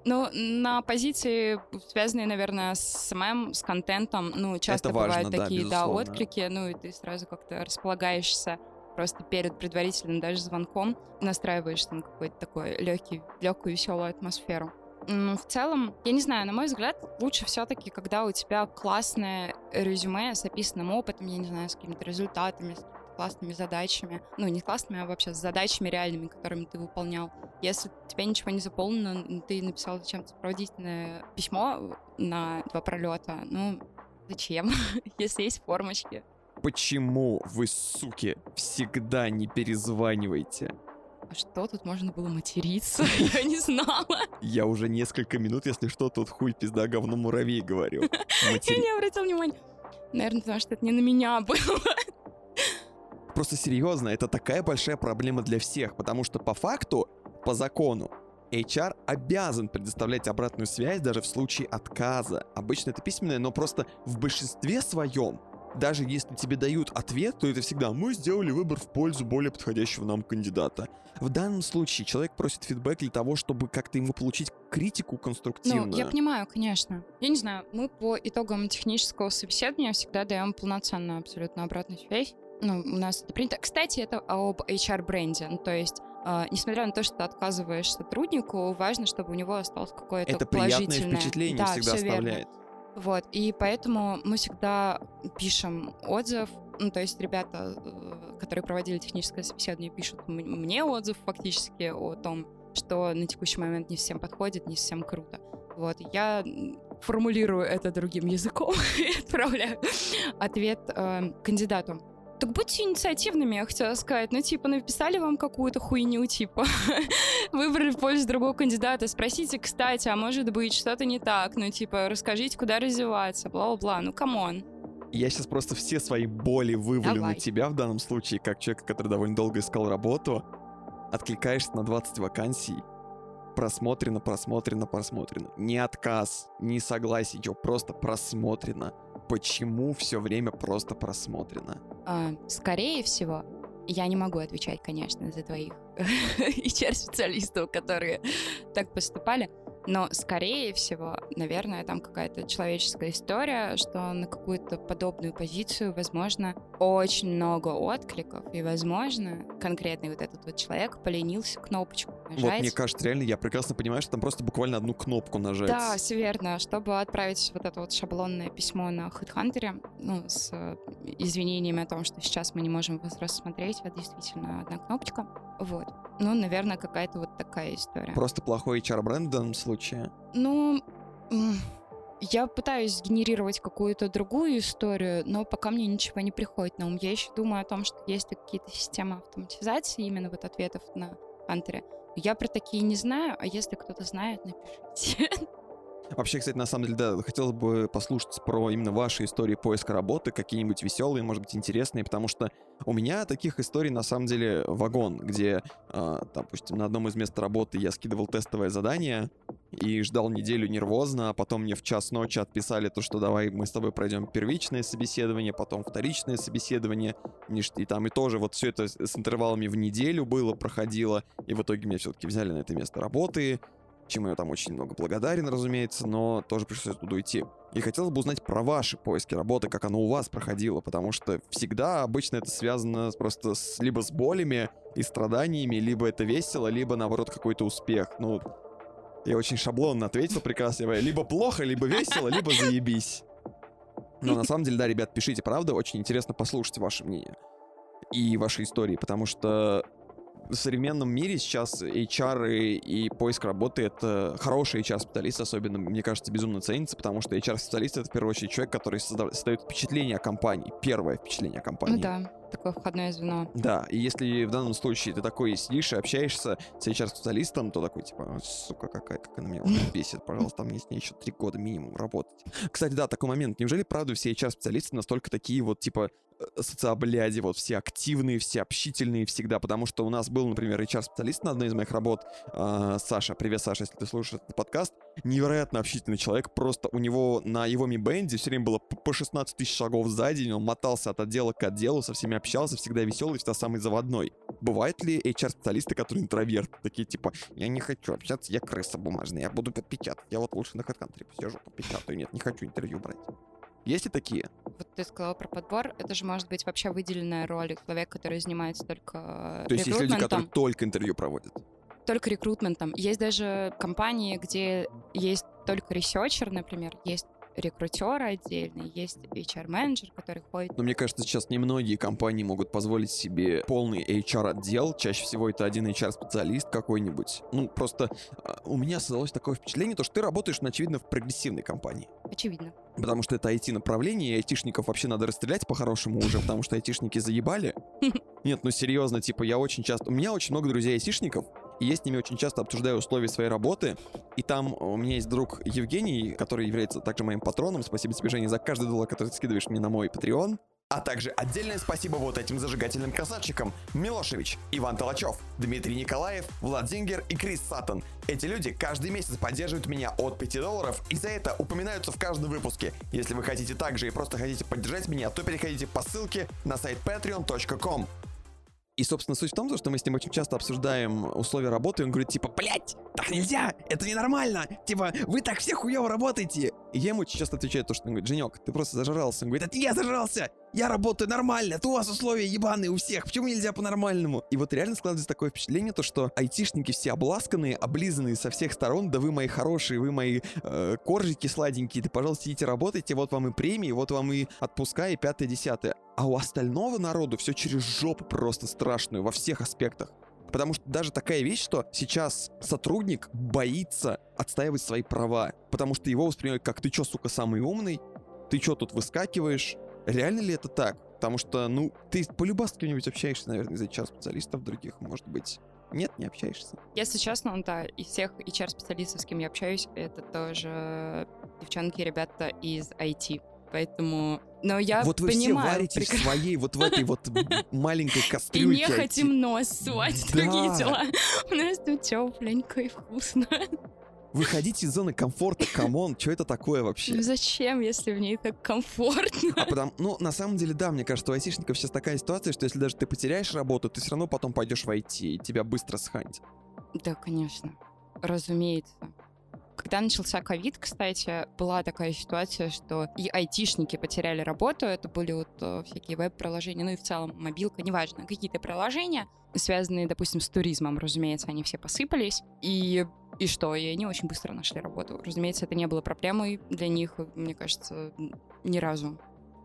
Ну, на позиции, связанные, наверное, с SMM, с контентом, ну, часто важно, бывают да, такие, да, отклики, ну, и ты сразу как-то располагаешься просто перед предварительным даже звонком настраиваешь там какой-то такой легкий, легкую веселую атмосферу. В целом, я не знаю, на мой взгляд, лучше все-таки, когда у тебя классное резюме с описанным опытом, я не знаю, с какими-то результатами, с классными задачами. Ну, не классными, а вообще с задачами реальными, которыми ты выполнял. Если у тебя ничего не заполнено, ты написал зачем-то сопроводительное письмо на два пролета, ну, зачем, если есть формочки? Почему вы, суки, всегда не перезваниваете? А что тут можно было материться? Я не знала. Я уже несколько минут, если что, тут хуй пизда говно муравей говорю. Я не обратил внимания. Наверное, потому что это не на меня было. Просто серьезно, это такая большая проблема для всех, потому что по факту, по закону, HR обязан предоставлять обратную связь даже в случае отказа. Обычно это письменное, но просто в большинстве своем, даже если тебе дают ответ, то это всегда «мы сделали выбор в пользу более подходящего нам кандидата». В данном случае человек просит фидбэк для того, чтобы как-то ему получить критику конструктивную. Ну, я понимаю, конечно. Я не знаю, мы по итогам технического собеседования всегда даем полноценную абсолютно обратную связь. Ну, у нас это принято. Кстати, это об HR-бренде. Ну, то есть Uh, несмотря на то, что ты отказываешь сотруднику, важно, чтобы у него осталось какое-то это положительное... впечатление да, всегда оставляет. Верно. Вот, и поэтому мы всегда пишем отзыв, ну, то есть ребята, э, которые проводили техническое собеседование, пишут мне отзыв фактически о том, что на текущий момент не всем подходит, не всем круто. Вот, я формулирую это другим языком и отправляю ответ э, кандидату. Так будьте инициативными, я хотела сказать. Ну, типа, написали вам какую-то хуйню, типа, выбрали в пользу другого кандидата. Спросите, кстати, а может быть, что-то не так? Ну, типа, расскажите, куда развиваться, бла-бла-бла. Ну, come on. Я сейчас просто все свои боли вывалю Давай. на тебя в данном случае, как человека, который довольно долго искал работу. Откликаешься на 20 вакансий, просмотрено, просмотрено, просмотрено. Не отказ, не согласие, просто просмотрено почему все время просто просмотрено? А, скорее всего, я не могу отвечать, конечно, за твоих HR-специалистов, которые так поступали. Но, скорее всего, наверное, там какая-то человеческая история, что на какую-то подобную позицию, возможно, очень много откликов, и, возможно, конкретный вот этот вот человек поленился кнопочку нажать. Вот, мне кажется, реально, я прекрасно понимаю, что там просто буквально одну кнопку нажать. Да, все верно. Чтобы отправить вот это вот шаблонное письмо на HeadHunter, ну, с извинениями о том, что сейчас мы не можем вас рассмотреть, это действительно одна кнопочка. Вот. Ну, наверное, какая-то вот такая история. Просто плохой HR-бренд в данном случае? Ну, я пытаюсь генерировать какую-то другую историю, но пока мне ничего не приходит на ум. Я еще думаю о том, что есть какие-то системы автоматизации именно вот ответов на Хантере. Я про такие не знаю, а если кто-то знает, напишите. Вообще, кстати, на самом деле, да, хотелось бы послушать про именно ваши истории поиска работы, какие-нибудь веселые, может быть, интересные, потому что у меня таких историй на самом деле вагон, где, э, допустим, на одном из мест работы я скидывал тестовое задание и ждал неделю нервозно, а потом мне в час ночи отписали то, что давай мы с тобой пройдем первичное собеседование, потом вторичное собеседование, и там и тоже вот все это с интервалами в неделю было, проходило, и в итоге меня все-таки взяли на это место работы, чему я там очень много благодарен, разумеется, но тоже пришлось туда идти. И хотелось бы узнать про ваши поиски работы, как оно у вас проходило, потому что всегда обычно это связано просто с, либо с болями и страданиями, либо это весело, либо наоборот какой-то успех. Ну, я очень шаблонно ответил прекрасно, либо плохо, либо весело, либо заебись. Но на самом деле, да, ребят, пишите, правда, очень интересно послушать ваше мнение и ваши истории, потому что в современном мире сейчас HR и, поиск работы — это хороший HR-специалист, особенно, мне кажется, безумно ценится, потому что HR-специалист — это, в первую очередь, человек, который создает впечатление о компании, первое впечатление о компании. Ну да, такое входное звено. Да, и если в данном случае ты такой сидишь и общаешься с HR-специалистом, то такой, типа, сука, какая, как она меня бесит, пожалуйста, мне с ней еще три года минимум работать. Кстати, да, такой момент. Неужели, правда, все HR-специалисты настолько такие вот, типа, Э, социобляди, вот все активные, все общительные всегда, потому что у нас был, например, HR-специалист на одной из моих работ, э, Саша, привет, Саша, если ты слушаешь этот подкаст, невероятно общительный человек, просто у него на его ми-бенде все время было по 16 тысяч шагов за день, он мотался от отдела к отделу, со всеми общался, всегда веселый, всегда самый заводной. Бывают ли HR-специалисты, которые интроверт, такие типа, я не хочу общаться, я крыса бумажная, я буду подпечатать, я вот лучше на HeadHunter посижу, подпечатаю, нет, не хочу интервью брать. Есть и такие? Вот ты сказала про подбор, это же может быть вообще выделенная роль человек, который занимается только То есть есть люди, которые только интервью проводят. Только рекрутментом. Есть даже компании, где есть только researcher, например, есть рекрутер отдельный, есть HR-менеджер, который ходит Но мне кажется, сейчас немногие компании могут позволить себе полный HR-отдел. Чаще всего это один HR-специалист какой-нибудь. Ну, просто а, у меня создалось такое впечатление, то, что ты работаешь, очевидно, в прогрессивной компании. очевидно. Потому что это IT-направление, и айтишников вообще надо расстрелять по-хорошему уже, потому что айтишники заебали. Нет, ну серьезно, типа, я очень часто... У меня очень много друзей айтишников, и я с ними очень часто обсуждаю условия своей работы. И там у меня есть друг Евгений, который является также моим патроном. Спасибо тебе, Женя, за каждый доллар, который ты скидываешь мне на мой Patreon. А также отдельное спасибо вот этим зажигательным красавчикам. Милошевич, Иван Толачев, Дмитрий Николаев, Влад Зингер и Крис Саттон. Эти люди каждый месяц поддерживают меня от 5 долларов и за это упоминаются в каждом выпуске. Если вы хотите также и просто хотите поддержать меня, то переходите по ссылке на сайт patreon.com. И, собственно, суть в том, что мы с ним очень часто обсуждаем условия работы, и он говорит, типа, блядь, так нельзя, это ненормально, типа, вы так все хуево работаете. Я ему часто отвечаю то, что он говорит, Женек, ты просто зажрался. Он говорит, это я зажрался, я работаю нормально, это у вас условия ебаные у всех, почему нельзя по-нормальному? И вот реально складывается такое впечатление, то, что айтишники все обласканные, облизанные со всех сторон, да вы мои хорошие, вы мои э, коржики сладенькие, да, пожалуйста, идите работайте, вот вам и премии, вот вам и отпуска, и пятое-десятое. А у остального народу все через жопу просто страшную во всех аспектах. Потому что даже такая вещь, что сейчас сотрудник боится отстаивать свои права, потому что его воспринимают как ты чё, сука, самый умный, ты чё тут выскакиваешь. Реально ли это так? Потому что, ну, ты полюбас с кем-нибудь общаешься, наверное, из HR-специалистов других, может быть. Нет, не общаешься. Если честно, ну да, из всех HR-специалистов, с кем я общаюсь, это тоже девчонки и ребята из IT. Поэтому... Но я вот вы понимаю... все варитесь в прекрасно. своей вот в этой вот маленькой И кастрюльке. не хотим нос сувать в другие Да. дела. У нас тут тепленько и вкусно. Выходите из зоны комфорта, come on, что это такое Ну вообще? зачем, если в ней так комфортно? А потому, ну, на самом деле, да, мне кажется, у айтишников сейчас такая ситуация, что если даже ты потеряешь работу, ты все равно потом пойдешь в IT, и тебя быстро схантят. Да, конечно. Разумеется. Когда начался ковид, кстати, была такая ситуация, что и айтишники потеряли работу. Это были вот э, всякие веб-приложения, ну и в целом мобилка, неважно, какие-то приложения, связанные, допустим, с туризмом, разумеется, они все посыпались. И, и что? И они очень быстро нашли работу. Разумеется, это не было проблемой для них, мне кажется, ни разу.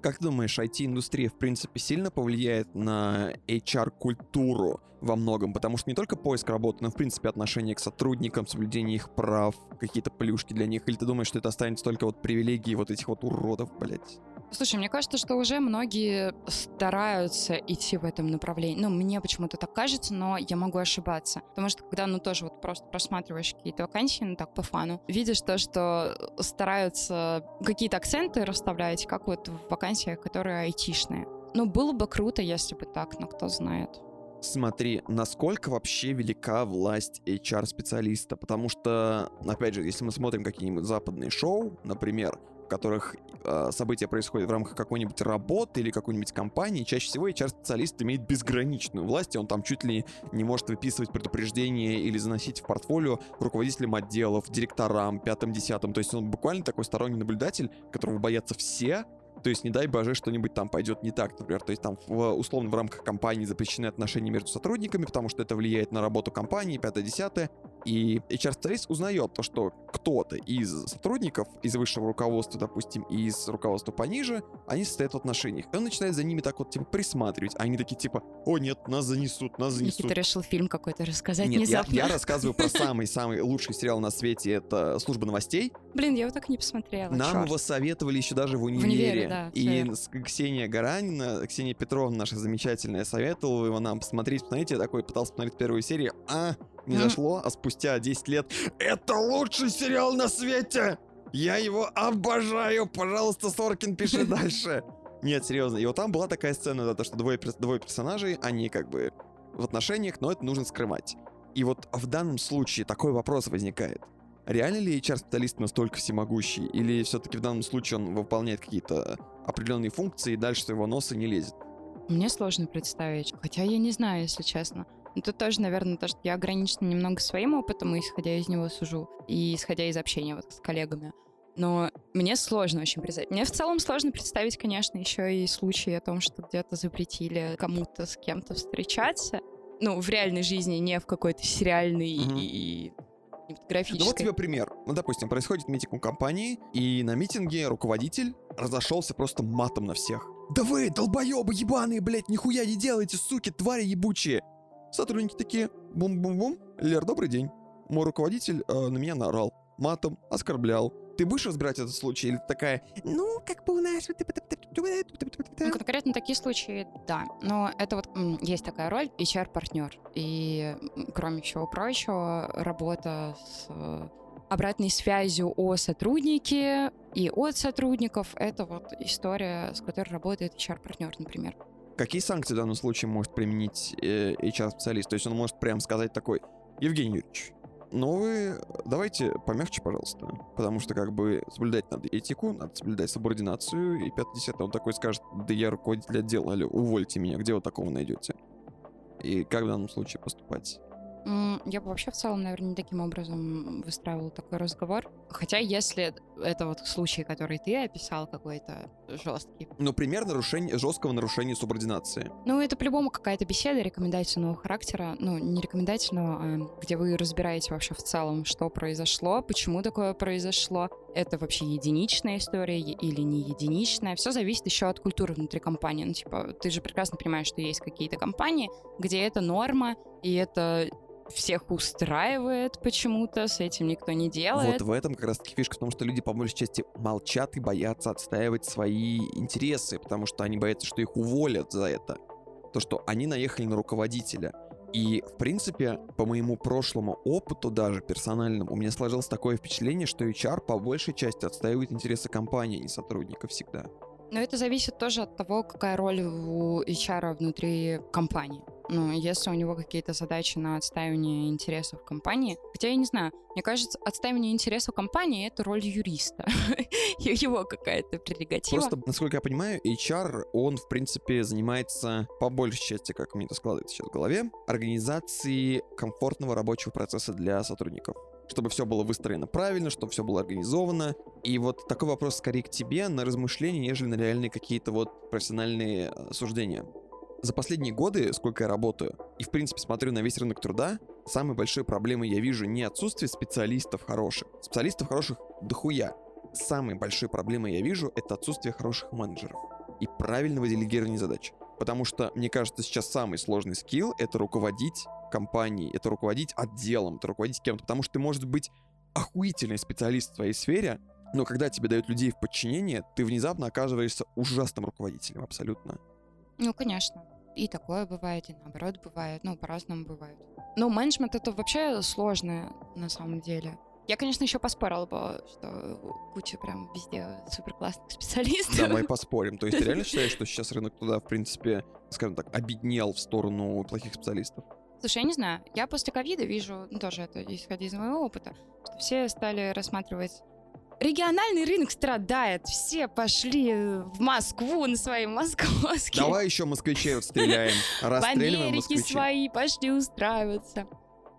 Как думаешь, IT-индустрия, в принципе, сильно повлияет на HR-культуру во многом? Потому что не только поиск работы, но, в принципе, отношение к сотрудникам, соблюдение их прав, какие-то плюшки для них. Или ты думаешь, что это останется только вот привилегии вот этих вот уродов, блядь? Слушай, мне кажется, что уже многие стараются идти в этом направлении. Ну, мне почему-то так кажется, но я могу ошибаться. Потому что когда, ну, тоже вот просто просматриваешь какие-то вакансии, ну, так, по фану, видишь то, что стараются какие-то акценты расставлять, как вот в вакансиях, которые айтишные. Ну, было бы круто, если бы так, но кто знает. Смотри, насколько вообще велика власть HR-специалиста, потому что, опять же, если мы смотрим какие-нибудь западные шоу, например, в которых э, события происходят в рамках какой-нибудь работы или какой-нибудь компании, чаще всего HR-специалист имеет безграничную власть, и он там чуть ли не может выписывать предупреждения или заносить в портфолио руководителям отделов, директорам, пятым, десятым. То есть он буквально такой сторонний наблюдатель, которого боятся все, то есть, не дай боже, что-нибудь там пойдет не так, например. То есть, там, в, условно, в рамках компании запрещены отношения между сотрудниками, потому что это влияет на работу компании, пятое-десятое. И HR-специалист узнает то, что кто-то из сотрудников, из высшего руководства, допустим, и из руководства пониже, они состоят в отношениях. И он начинает за ними так вот, типа, присматривать. Они такие, типа, о, нет, нас занесут, нас занесут. Никита решил фильм какой-то рассказать Нет, я, внезапно. я рассказываю про самый-самый лучший сериал на свете, это «Служба новостей». Блин, я его так и не посмотрела. Нам его советовали еще даже в универе. Да, и с- Ксения Гаранина, Ксения Петровна наша замечательная, советовала его нам посмотреть. Посмотрите, я такой пытался посмотреть первую серию. А, не зашло, а спустя 10 лет это лучший сериал на свете! Я его обожаю! Пожалуйста, Соркин, пиши дальше. Нет, серьезно. И вот там была такая сцена, да, то, что двое, двое персонажей, они как бы в отношениях, но это нужно скрывать. И вот в данном случае такой вопрос возникает. Реально ли HR-специалист настолько всемогущий? Или все-таки в данном случае он выполняет какие-то определенные функции и дальше своего носа не лезет? Мне сложно представить, хотя я не знаю, если честно. Но тут тоже, наверное, то, что я ограничена немного своим опытом, и исходя из него сужу, и исходя из общения вот с коллегами. Но мне сложно очень представить. Мне в целом сложно представить, конечно, еще и случаи о том, что где-то запретили кому-то с кем-то встречаться. Ну, в реальной жизни, не в какой-то сериальной Мгм. и Ну вот тебе пример. Ну, допустим, происходит митинг у компании, и на митинге руководитель разошелся просто матом на всех. Да вы, долбоебы ебаные, блядь, нихуя не делаете, суки, твари ебучие. Сотрудники такие, бум-бум-бум, Лер, добрый день. Мой руководитель э, на меня наорал, матом, оскорблял. Ты будешь разбирать этот случай? Или ты такая, ну, как бы у нас... Ну, конкретно такие случаи, да. Но это вот есть такая роль HR-партнер. И, кроме всего прочего, работа с э, обратной связью о сотруднике и от сотрудников — это вот история, с которой работает HR-партнер, например. Какие санкции в данном случае может применить э, HR-специалист? То есть он может прям сказать такой, Евгений Юрьевич, ну вы давайте помягче, пожалуйста. Потому что как бы соблюдать надо этику, надо соблюдать субординацию. И 5 он такой скажет, да я руководитель отдела, алло, увольте меня, где вы такого найдете? И как в данном случае поступать? Я бы вообще в целом, наверное, не таким образом выстраивала такой разговор. Хотя, если это вот случай, который ты описал, какой-то жесткий, Ну, пример нарушения, жесткого нарушения субординации. Ну, это по-любому какая-то беседа рекомендательного характера. Ну, не рекомендательного, а где вы разбираете вообще в целом, что произошло, почему такое произошло. Это вообще единичная история или не единичная. Все зависит еще от культуры внутри компании. Ну, типа, ты же прекрасно понимаешь, что есть какие-то компании, где это норма, и это всех устраивает почему-то, с этим никто не делает. Вот в этом как раз-таки фишка в том, что люди по большей части молчат и боятся отстаивать свои интересы, потому что они боятся, что их уволят за это. То, что они наехали на руководителя. И, в принципе, по моему прошлому опыту даже персональному, у меня сложилось такое впечатление, что HR по большей части отстаивает интересы компании, а не сотрудников всегда. Но это зависит тоже от того, какая роль у HR внутри компании. Ну, если у него какие-то задачи на отстаивание интересов компании, хотя я не знаю, мне кажется, отстаивание интересов компании — это роль юриста. Его какая-то прерогатива. Просто, насколько я понимаю, HR, он, в принципе, занимается по большей части, как мне это складывается сейчас в голове, организацией комфортного рабочего процесса для сотрудников. Чтобы все было выстроено правильно, чтобы все было организовано. И вот такой вопрос скорее к тебе на размышления, нежели на реальные какие-то вот профессиональные э, суждения. За последние годы, сколько я работаю, и в принципе смотрю на весь рынок труда, самой большой проблемой я вижу не отсутствие специалистов хороших. Специалистов хороших дохуя. Самой большой проблемой я вижу это отсутствие хороших менеджеров и правильного делегирования задач. Потому что, мне кажется, сейчас самый сложный скилл — это руководить компанией, это руководить отделом, это руководить кем-то. Потому что ты, может быть, охуительный специалист в своей сфере, но когда тебе дают людей в подчинение, ты внезапно оказываешься ужасным руководителем абсолютно. Ну, конечно. И такое бывает, и наоборот бывает. Ну, по-разному бывает. Но менеджмент — это вообще сложное на самом деле. Я, конечно, еще поспорила бы, что куча прям везде супер классных специалистов. Давай поспорим. То есть ты реально считаешь, что сейчас рынок туда, в принципе, скажем так, обеднел в сторону плохих специалистов? Слушай, я не знаю, я после ковида вижу, ну тоже это исходя из моего опыта, что все стали рассматривать Региональный рынок страдает, все пошли в Москву на свои московские. Давай еще москвичей вот стреляем. в Расстреливаем Америке свои пошли устраиваться.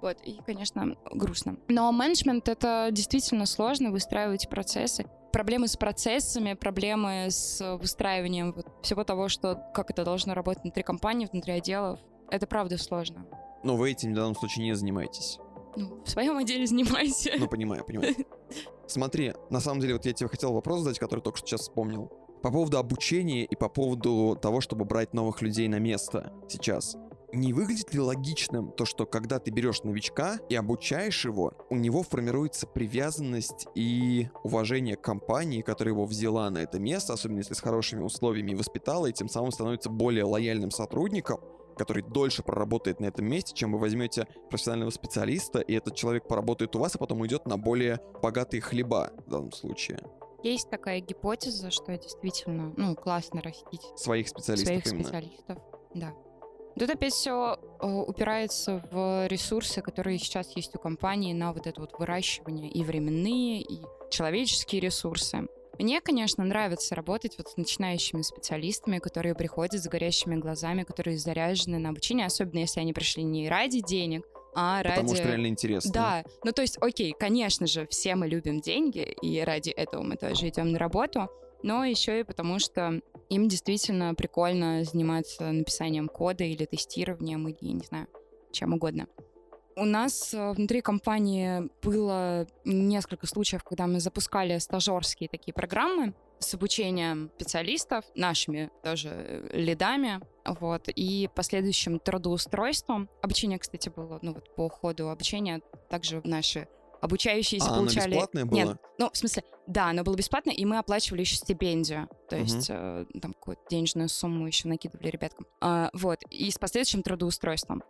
Вот, и, конечно, грустно. Но менеджмент — это действительно сложно, выстраивать процессы. Проблемы с процессами, проблемы с выстраиванием вот всего того, что как это должно работать внутри компании, внутри отделов. Это правда сложно. Но вы этим в данном случае не занимаетесь. Ну, в своем отделе занимайся. Ну, понимаю, понимаю. Смотри, на самом деле, вот я тебе хотел вопрос задать, который только сейчас вспомнил. По поводу обучения и по поводу того, чтобы брать новых людей на место сейчас. Не выглядит ли логичным то, что когда ты берешь новичка и обучаешь его, у него формируется привязанность и уважение к компании, которая его взяла на это место, особенно если с хорошими условиями воспитала, и тем самым становится более лояльным сотрудником, который дольше проработает на этом месте, чем вы возьмете профессионального специалиста, и этот человек поработает у вас, а потом уйдет на более богатые хлеба в данном случае. Есть такая гипотеза, что действительно, ну, классно растить Своих специалистов своих именно. специалистов. Да. Тут опять все упирается в ресурсы, которые сейчас есть у компании на вот это вот выращивание и временные, и человеческие ресурсы. Мне, конечно, нравится работать вот с начинающими специалистами, которые приходят с горящими глазами, которые заряжены на обучение, особенно если они пришли не ради денег, а ради... Потому что реально интересно. Да, ну то есть, окей, конечно же, все мы любим деньги, и ради этого мы тоже идем на работу, но еще и потому, что им действительно прикольно заниматься написанием кода или тестированием, или, не знаю, чем угодно. У нас э, внутри компании было несколько случаев, когда мы запускали стажерские такие программы с обучением специалистов, нашими тоже лидами, вот, и последующим трудоустройством. Обучение, кстати, было, ну вот по ходу обучения также наши обучающиеся а получали... Оно бесплатное было? Нет, ну, в смысле, да, оно было бесплатно, и мы оплачивали еще стипендию, то есть угу. э, там какую-то денежную сумму еще накидывали ребяткам. А, вот, и с последующим трудоустройством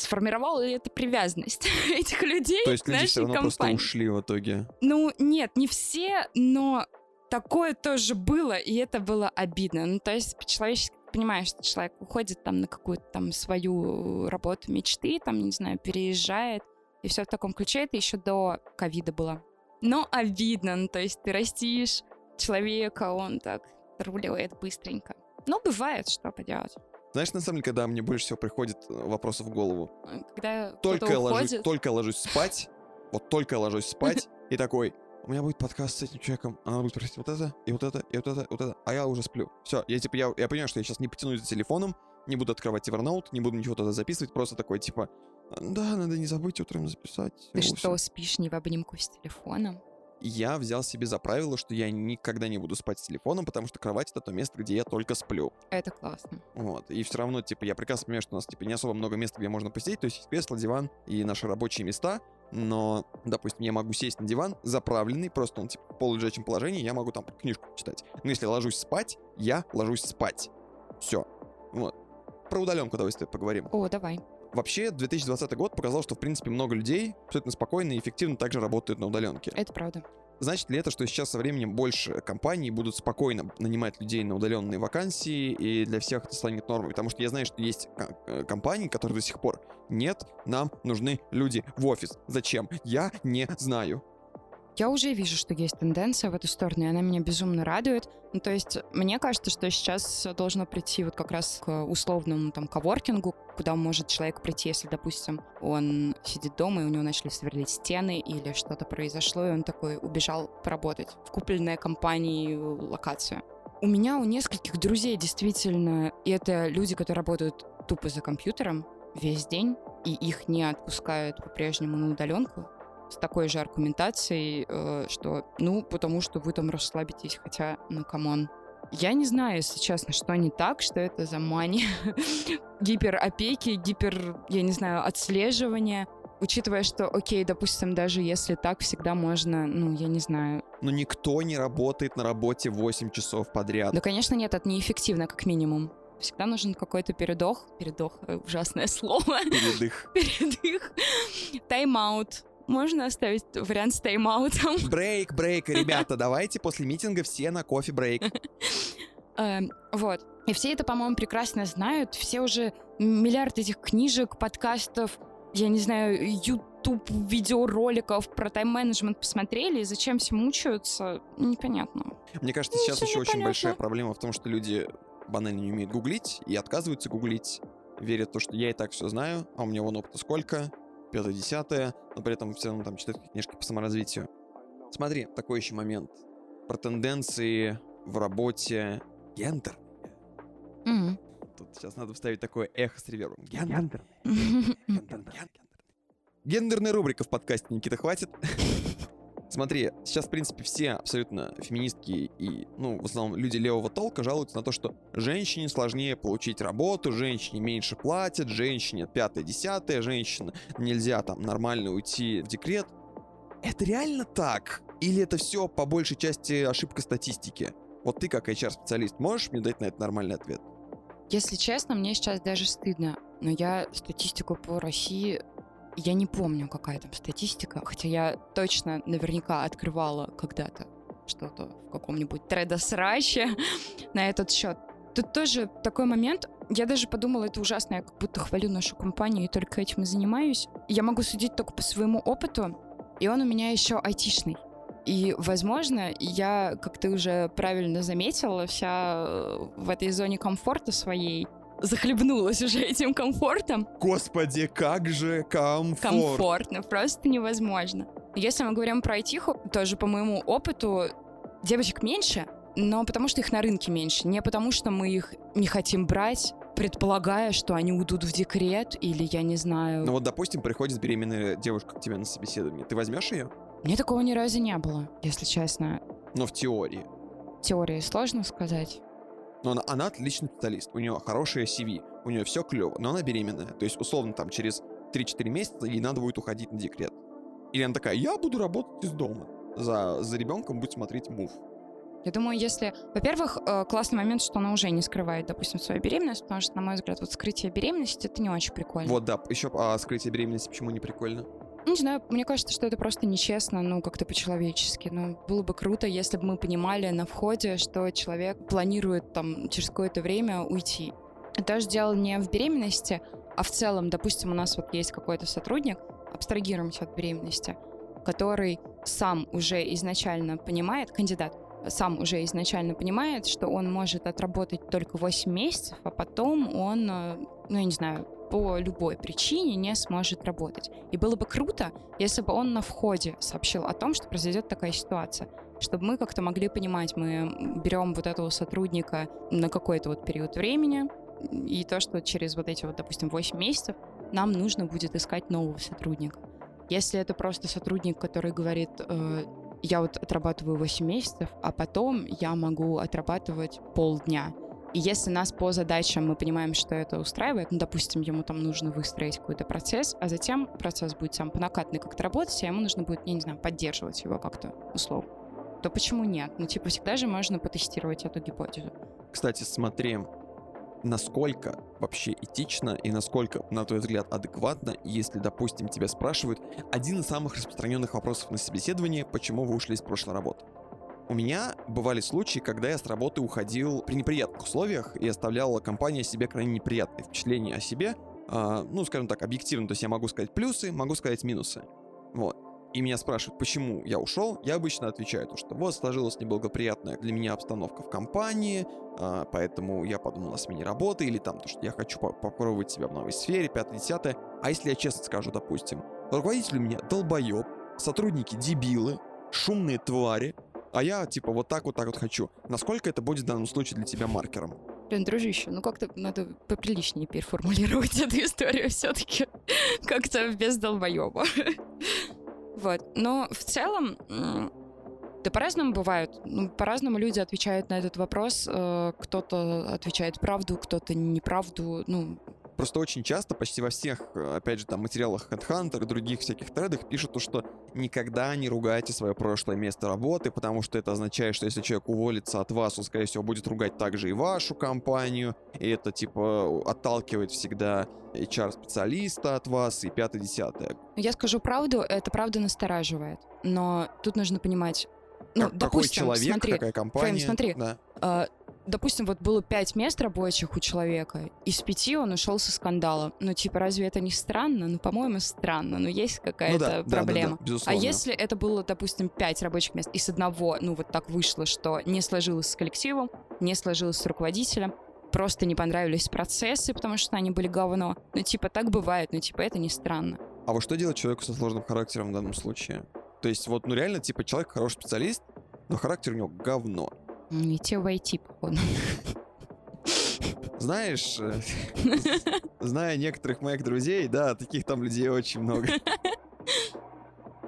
сформировала ли это привязанность этих людей То есть люди все равно компании. просто ушли в итоге? Ну, нет, не все, но такое тоже было, и это было обидно. Ну, то есть по-человечески понимаешь, что человек уходит там на какую-то там свою работу мечты, там, не знаю, переезжает, и все в таком ключе. Это еще до ковида было. Но обидно, ну, то есть ты растишь человека, он так руливает быстренько. Но бывает, что поделать. Знаешь, на самом деле, когда мне больше всего приходит э, вопросов в голову? Когда только я ложусь, только ложусь спать, вот только я ложусь спать, и такой, у меня будет подкаст с этим человеком, она будет просить вот это, и вот это, и вот это, и вот это, а я уже сплю. Все, я типа, я, я понимаю, что я сейчас не потянусь за телефоном, не буду открывать Evernote, не буду ничего туда записывать, просто такой, типа, да, надо не забыть утром записать. Ты что, спишь не в обнимку с телефоном? Я взял себе за правило, что я никогда не буду спать с телефоном, потому что кровать это то место, где я только сплю. Это классно. Вот. И все равно, типа, я прекрасно понимаю, что у нас, типа, не особо много места, где можно посидеть. То есть кресло, диван и наши рабочие места. Но, допустим, я могу сесть на диван, заправленный, просто он, типа, в полулежачем положении, я могу там книжку читать. Но если я ложусь спать, я ложусь спать. Все. Вот. Про удаленку давай с тобой поговорим. О, давай. Вообще, 2020 год показал, что, в принципе, много людей абсолютно спокойно и эффективно также работают на удаленке. Это правда. Значит ли это, что сейчас со временем больше компаний будут спокойно нанимать людей на удаленные вакансии, и для всех это станет нормой? Потому что я знаю, что есть э, компании, которые до сих пор нет, нам нужны люди в офис. Зачем? Я не знаю. Я уже вижу, что есть тенденция в эту сторону, и она меня безумно радует. Ну, то есть, мне кажется, что сейчас должно прийти вот как раз к условному там коворкингу, куда может человек прийти, если, допустим, он сидит дома, и у него начали сверлить стены, или что-то произошло, и он такой убежал поработать в купленной компании локацию. У меня у нескольких друзей действительно, и это люди, которые работают тупо за компьютером весь день, и их не отпускают по-прежнему на удаленку, с такой же аргументацией, э, что, ну, потому что вы там расслабитесь, хотя, ну, come on. Я не знаю, если честно, что не так, что это за мания гиперопеки, гипер, я не знаю, отслеживания. Учитывая, что, окей, допустим, даже если так, всегда можно, ну, я не знаю. Но никто не работает на работе 8 часов подряд. Да, конечно, нет, это неэффективно, как минимум. Всегда нужен какой-то передох. Передох — ужасное слово. Передых. Передых. Тайм-аут можно оставить вариант с тайм-аутом? Брейк, брейк, ребята, давайте после митинга все на кофе брейк. Эм, вот. И все это, по-моему, прекрасно знают. Все уже миллиард этих книжек, подкастов, я не знаю, YouTube видеороликов про тайм-менеджмент посмотрели, и зачем все мучаются, непонятно. Мне кажется, сейчас еще очень большая проблема в том, что люди банально не умеют гуглить и отказываются гуглить, верят в то, что я и так все знаю, а у меня вон опыта сколько, пятое, десятое, но при этом все равно там читают книжки по саморазвитию. Смотри, такой еще момент. Про тенденции в работе. Гендер. Mm-hmm. Тут сейчас надо вставить такое эхо с ревербом. Гендер. Гендерная рубрика в подкасте, Никита, хватит? Смотри, сейчас, в принципе, все абсолютно феминистки и, ну, в основном люди левого толка жалуются на то, что женщине сложнее получить работу, женщине меньше платят, женщине пятое-десятое, женщина нельзя там нормально уйти в декрет. Это реально так? Или это все по большей части ошибка статистики? Вот ты как HR-специалист можешь мне дать на это нормальный ответ? Если честно, мне сейчас даже стыдно, но я статистику по России я не помню, какая там статистика, хотя я точно наверняка открывала когда-то что-то в каком-нибудь тредосраче на этот счет. Тут тоже такой момент, я даже подумала, это ужасно, я как будто хвалю нашу компанию и только этим и занимаюсь. Я могу судить только по своему опыту, и он у меня еще айтишный. И, возможно, я, как ты уже правильно заметила, вся э, в этой зоне комфорта своей, захлебнулась уже этим комфортом. Господи, как же комфорт. Комфортно, просто невозможно. Если мы говорим про айтиху, тоже по моему опыту девочек меньше, но потому что их на рынке меньше, не потому что мы их не хотим брать, предполагая, что они уйдут в декрет или я не знаю. Ну вот, допустим, приходит беременная девушка к тебе на собеседование. Ты возьмешь ее? Мне такого ни разу не было, если честно. Но в теории. В теории сложно сказать. Но она, она отличный специалист, у нее хорошая CV, у нее все клево, но она беременная. То есть, условно, там через 3-4 месяца ей надо будет уходить на декрет. Или она такая, я буду работать из дома. За, за ребенком будет смотреть мув. Я думаю, если... Во-первых, э, классный момент, что она уже не скрывает, допустим, свою беременность, потому что, на мой взгляд, вот скрытие беременности — это не очень прикольно. Вот, да. Еще а скрытие беременности почему не прикольно? Не знаю, мне кажется, что это просто нечестно, ну, как-то по-человечески. Ну, было бы круто, если бы мы понимали на входе, что человек планирует там через какое-то время уйти. Это же дело не в беременности, а в целом, допустим, у нас вот есть какой-то сотрудник, абстрагируемся от беременности, который сам уже изначально понимает, кандидат, сам уже изначально понимает, что он может отработать только 8 месяцев, а потом он, э, ну, я не знаю, по любой причине не сможет работать. И было бы круто, если бы он на входе сообщил о том, что произойдет такая ситуация чтобы мы как-то могли понимать, мы берем вот этого сотрудника на какой-то вот период времени, и то, что через вот эти вот, допустим, 8 месяцев нам нужно будет искать нового сотрудника. Если это просто сотрудник, который говорит, э, я вот отрабатываю 8 месяцев, а потом я могу отрабатывать полдня, и если нас по задачам мы понимаем, что это устраивает, ну, допустим, ему там нужно выстроить какой-то процесс, а затем процесс будет сам по накатной как-то работать, а ему нужно будет, я не знаю, поддерживать его как-то условно, то почему нет? Ну, типа, всегда же можно потестировать эту гипотезу. Кстати, смотри, насколько вообще этично и насколько, на твой взгляд, адекватно, если, допустим, тебя спрашивают один из самых распространенных вопросов на собеседовании, почему вы ушли из прошлой работы. У меня бывали случаи, когда я с работы уходил при неприятных условиях и оставляла компания себе крайне неприятные впечатления о себе. Э, ну, скажем так, объективно. То есть я могу сказать плюсы, могу сказать минусы. Вот. И меня спрашивают, почему я ушел, я обычно отвечаю, то, что вот сложилась неблагоприятная для меня обстановка в компании, э, поэтому я подумал о смене работы, или там то, что я хочу попробовать себя в новой сфере, 5-10. А если я честно скажу, допустим, руководитель у меня долбоеб, сотрудники дебилы, шумные твари, а я, типа, вот так вот так вот хочу. Насколько это будет в данном случае для тебя маркером? Блин, дружище, ну как-то надо поприличнее переформулировать эту историю все-таки. Как-то без долбоеба. Вот. Но в целом, да по-разному бывают. Ну, по-разному люди отвечают на этот вопрос. Э, кто-то отвечает правду, кто-то неправду. Ну, Просто очень часто, почти во всех, э, опять же, там, материалах Headhunter и других всяких тредах пишут то, что никогда не ругайте свое прошлое место работы, потому что это означает, что если человек уволится от вас, он, скорее всего, будет ругать также и вашу компанию, и это, типа, отталкивает всегда HR-специалиста от вас, и пятое-десятое. Я скажу правду, это правда настораживает, но тут нужно понимать, ну, как, допустим, какой человек, смотри, какая компания. Фэм, смотри, да. э, допустим, вот было пять мест рабочих у человека, из пяти он ушел со скандала. Ну, типа, разве это не странно? Ну, по-моему, странно, но есть какая-то ну, да, проблема. Да, да, безусловно. а если это было, допустим, пять рабочих мест, и с одного, ну, вот так вышло, что не сложилось с коллективом, не сложилось с руководителем, просто не понравились процессы, потому что они были говно. Ну, типа, так бывает, но, типа, это не странно. А вот что делать человеку со сложным характером в данном случае? То есть, вот, ну, реально, типа, человек хороший специалист, но характер у него говно. Не те войти, походу. Знаешь, э, зная некоторых моих друзей, да, таких там людей очень много.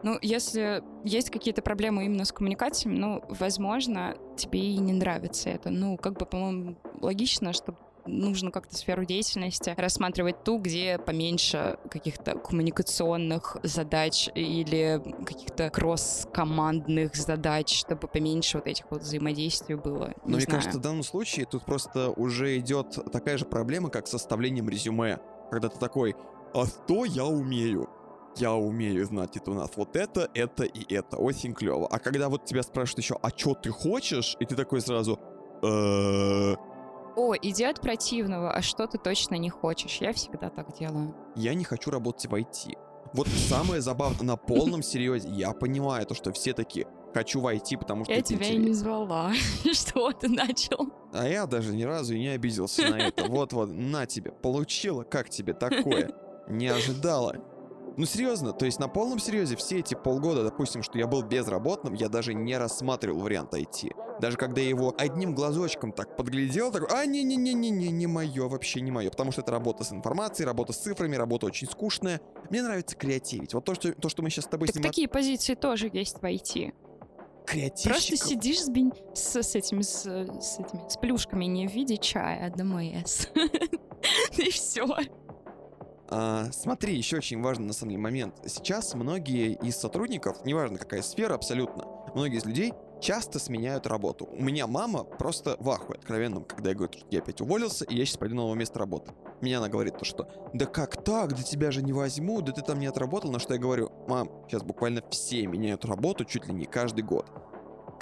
Ну, если есть какие-то проблемы именно с коммуникациями, ну, возможно, тебе и не нравится это. Ну, как бы, по-моему, логично, чтобы нужно как-то сферу деятельности рассматривать ту, где поменьше каких-то коммуникационных задач или каких-то кросс-командных задач, чтобы поменьше вот этих вот взаимодействий было. Но мне кажется, в данном случае тут просто уже идет такая же проблема, как с составлением резюме. Когда ты такой, а что я умею? я умею, значит, у нас вот это, это и это. Очень клево. А когда вот тебя спрашивают еще, а что ты хочешь? И ты такой сразу, «Э, о, иди от противного, а что ты точно не хочешь? Я всегда так делаю. Я не хочу работать в IT. Вот самое забавное, на полном серьезе, я понимаю то, что все такие, хочу войти, потому что Я тебя и не звала. Что ты начал? А я даже ни разу и не обиделся на это. Вот-вот, на тебе, получила, как тебе такое? Не ожидала. Ну серьезно, то есть на полном серьезе все эти полгода, допустим, что я был безработным, я даже не рассматривал вариант IT. Даже когда я его одним глазочком так подглядел, такой, а не-не-не-не-не, не мое, вообще не мое, потому что это работа с информацией, работа с цифрами, работа очень скучная. Мне нравится креативить. Вот то, что, то, что мы сейчас с тобой Так снимаем. такие позиции тоже есть в IT. Просто Креативщиков. сидишь с, бен- с, с этими, с, с этими, с плюшками не в виде чая, а ДМС. И все. А, смотри, еще очень важный на самом деле момент. Сейчас многие из сотрудников, неважно какая сфера абсолютно, многие из людей часто сменяют работу. У меня мама просто в ахуе откровенном, когда я говорю, что я опять уволился, и я сейчас пойду на новое место работы. Меня она говорит то, что «Да как так? Да тебя же не возьму, да ты там не отработал». На что я говорю «Мам, сейчас буквально все меняют работу чуть ли не каждый год».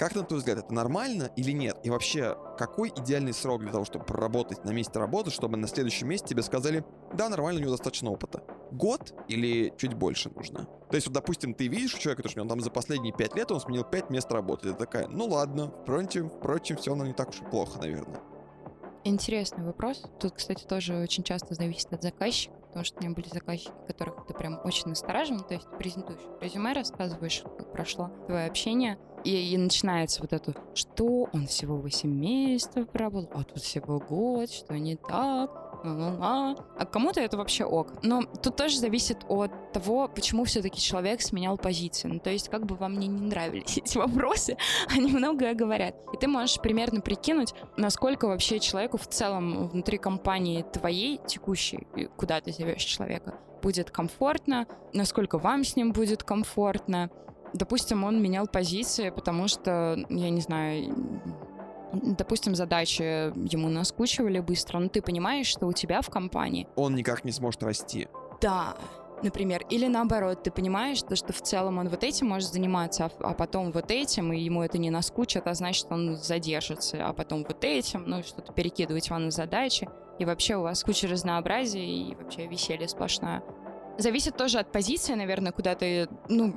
Как на твой взгляд, это нормально или нет? И вообще, какой идеальный срок для того, чтобы проработать на месте работы, чтобы на следующем месте тебе сказали, да, нормально, у него достаточно опыта. Год или чуть больше нужно? То есть, вот, допустим, ты видишь человека, что он там за последние пять лет он сменил пять мест работы. Ты такая, ну ладно, впрочем, впрочем, все оно не так уж и плохо, наверное. Интересный вопрос. Тут, кстати, тоже очень часто зависит от заказчика, потому что у меня были заказчики, которых ты прям очень настораживал. То есть презентуешь резюме, рассказываешь, как прошло твое общение, и, и начинается вот это, что он всего 8 месяцев работал, а тут всего год, что не так, ла-ла-ла. А кому-то это вообще ок. Но тут тоже зависит от того, почему все-таки человек сменял позиции. Ну, то есть, как бы вам не, не нравились эти вопросы, они многое говорят. И ты можешь примерно прикинуть, насколько вообще человеку в целом внутри компании твоей текущей, куда ты зовешь человека, будет комфортно, насколько вам с ним будет комфортно. Допустим, он менял позиции, потому что, я не знаю, допустим, задачи ему наскучивали быстро, но ты понимаешь, что у тебя в компании Он никак не сможет расти. да, например. Или наоборот, ты понимаешь, то, что в целом он вот этим может заниматься, а, а потом вот этим, и ему это не наскучит, а значит, он задержится, а потом вот этим, ну, что-то перекидывать вам на задачи, и вообще у вас куча разнообразия, и вообще веселье сплошное. Зависит тоже от позиции, наверное, куда ты, ну,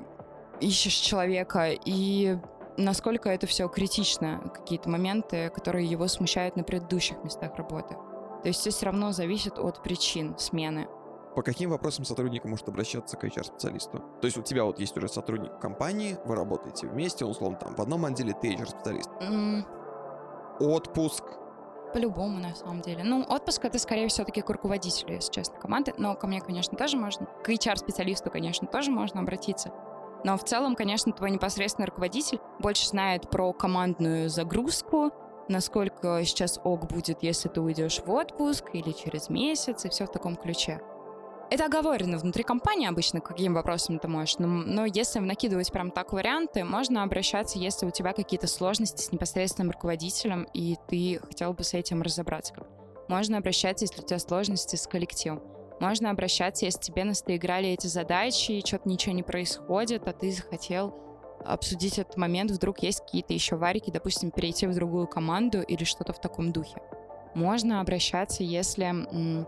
ищешь человека, и насколько это все критично, какие-то моменты, которые его смущают на предыдущих местах работы. То есть все равно зависит от причин смены. По каким вопросам сотрудник может обращаться к HR-специалисту? То есть у тебя вот есть уже сотрудник компании, вы работаете вместе, он, условно, там в одном отделе, ты HR-специалист. М, Отпуск. По-любому, на самом деле. Ну, отпуск это скорее все-таки к руководителю, если честно, команды. Но ко мне, конечно, тоже можно. К HR-специалисту, конечно, тоже можно обратиться. Но в целом, конечно, твой непосредственный руководитель больше знает про командную загрузку, насколько сейчас ок будет, если ты уйдешь в отпуск или через месяц, и все в таком ключе. Это оговорено внутри компании обычно, к каким вопросам ты можешь. Но, но если накидывать прям так варианты, можно обращаться, если у тебя какие-то сложности с непосредственным руководителем, и ты хотел бы с этим разобраться. Можно обращаться, если у тебя сложности с коллективом. Можно обращаться, если тебе настоиграли эти задачи, и что-то ничего не происходит, а ты захотел обсудить этот момент, вдруг есть какие-то еще варики, допустим, перейти в другую команду или что-то в таком духе. Можно обращаться, если м,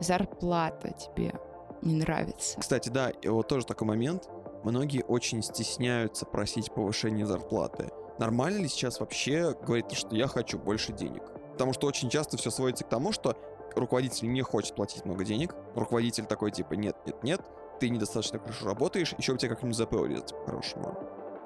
зарплата тебе не нравится. Кстати, да, вот тоже такой момент. Многие очень стесняются просить повышения зарплаты. Нормально ли сейчас вообще говорить, что я хочу больше денег? Потому что очень часто все сводится к тому, что руководитель не хочет платить много денег. Руководитель такой типа нет, нет, нет, ты недостаточно хорошо работаешь, еще у тебя как-нибудь ЗП урезать по-хорошему.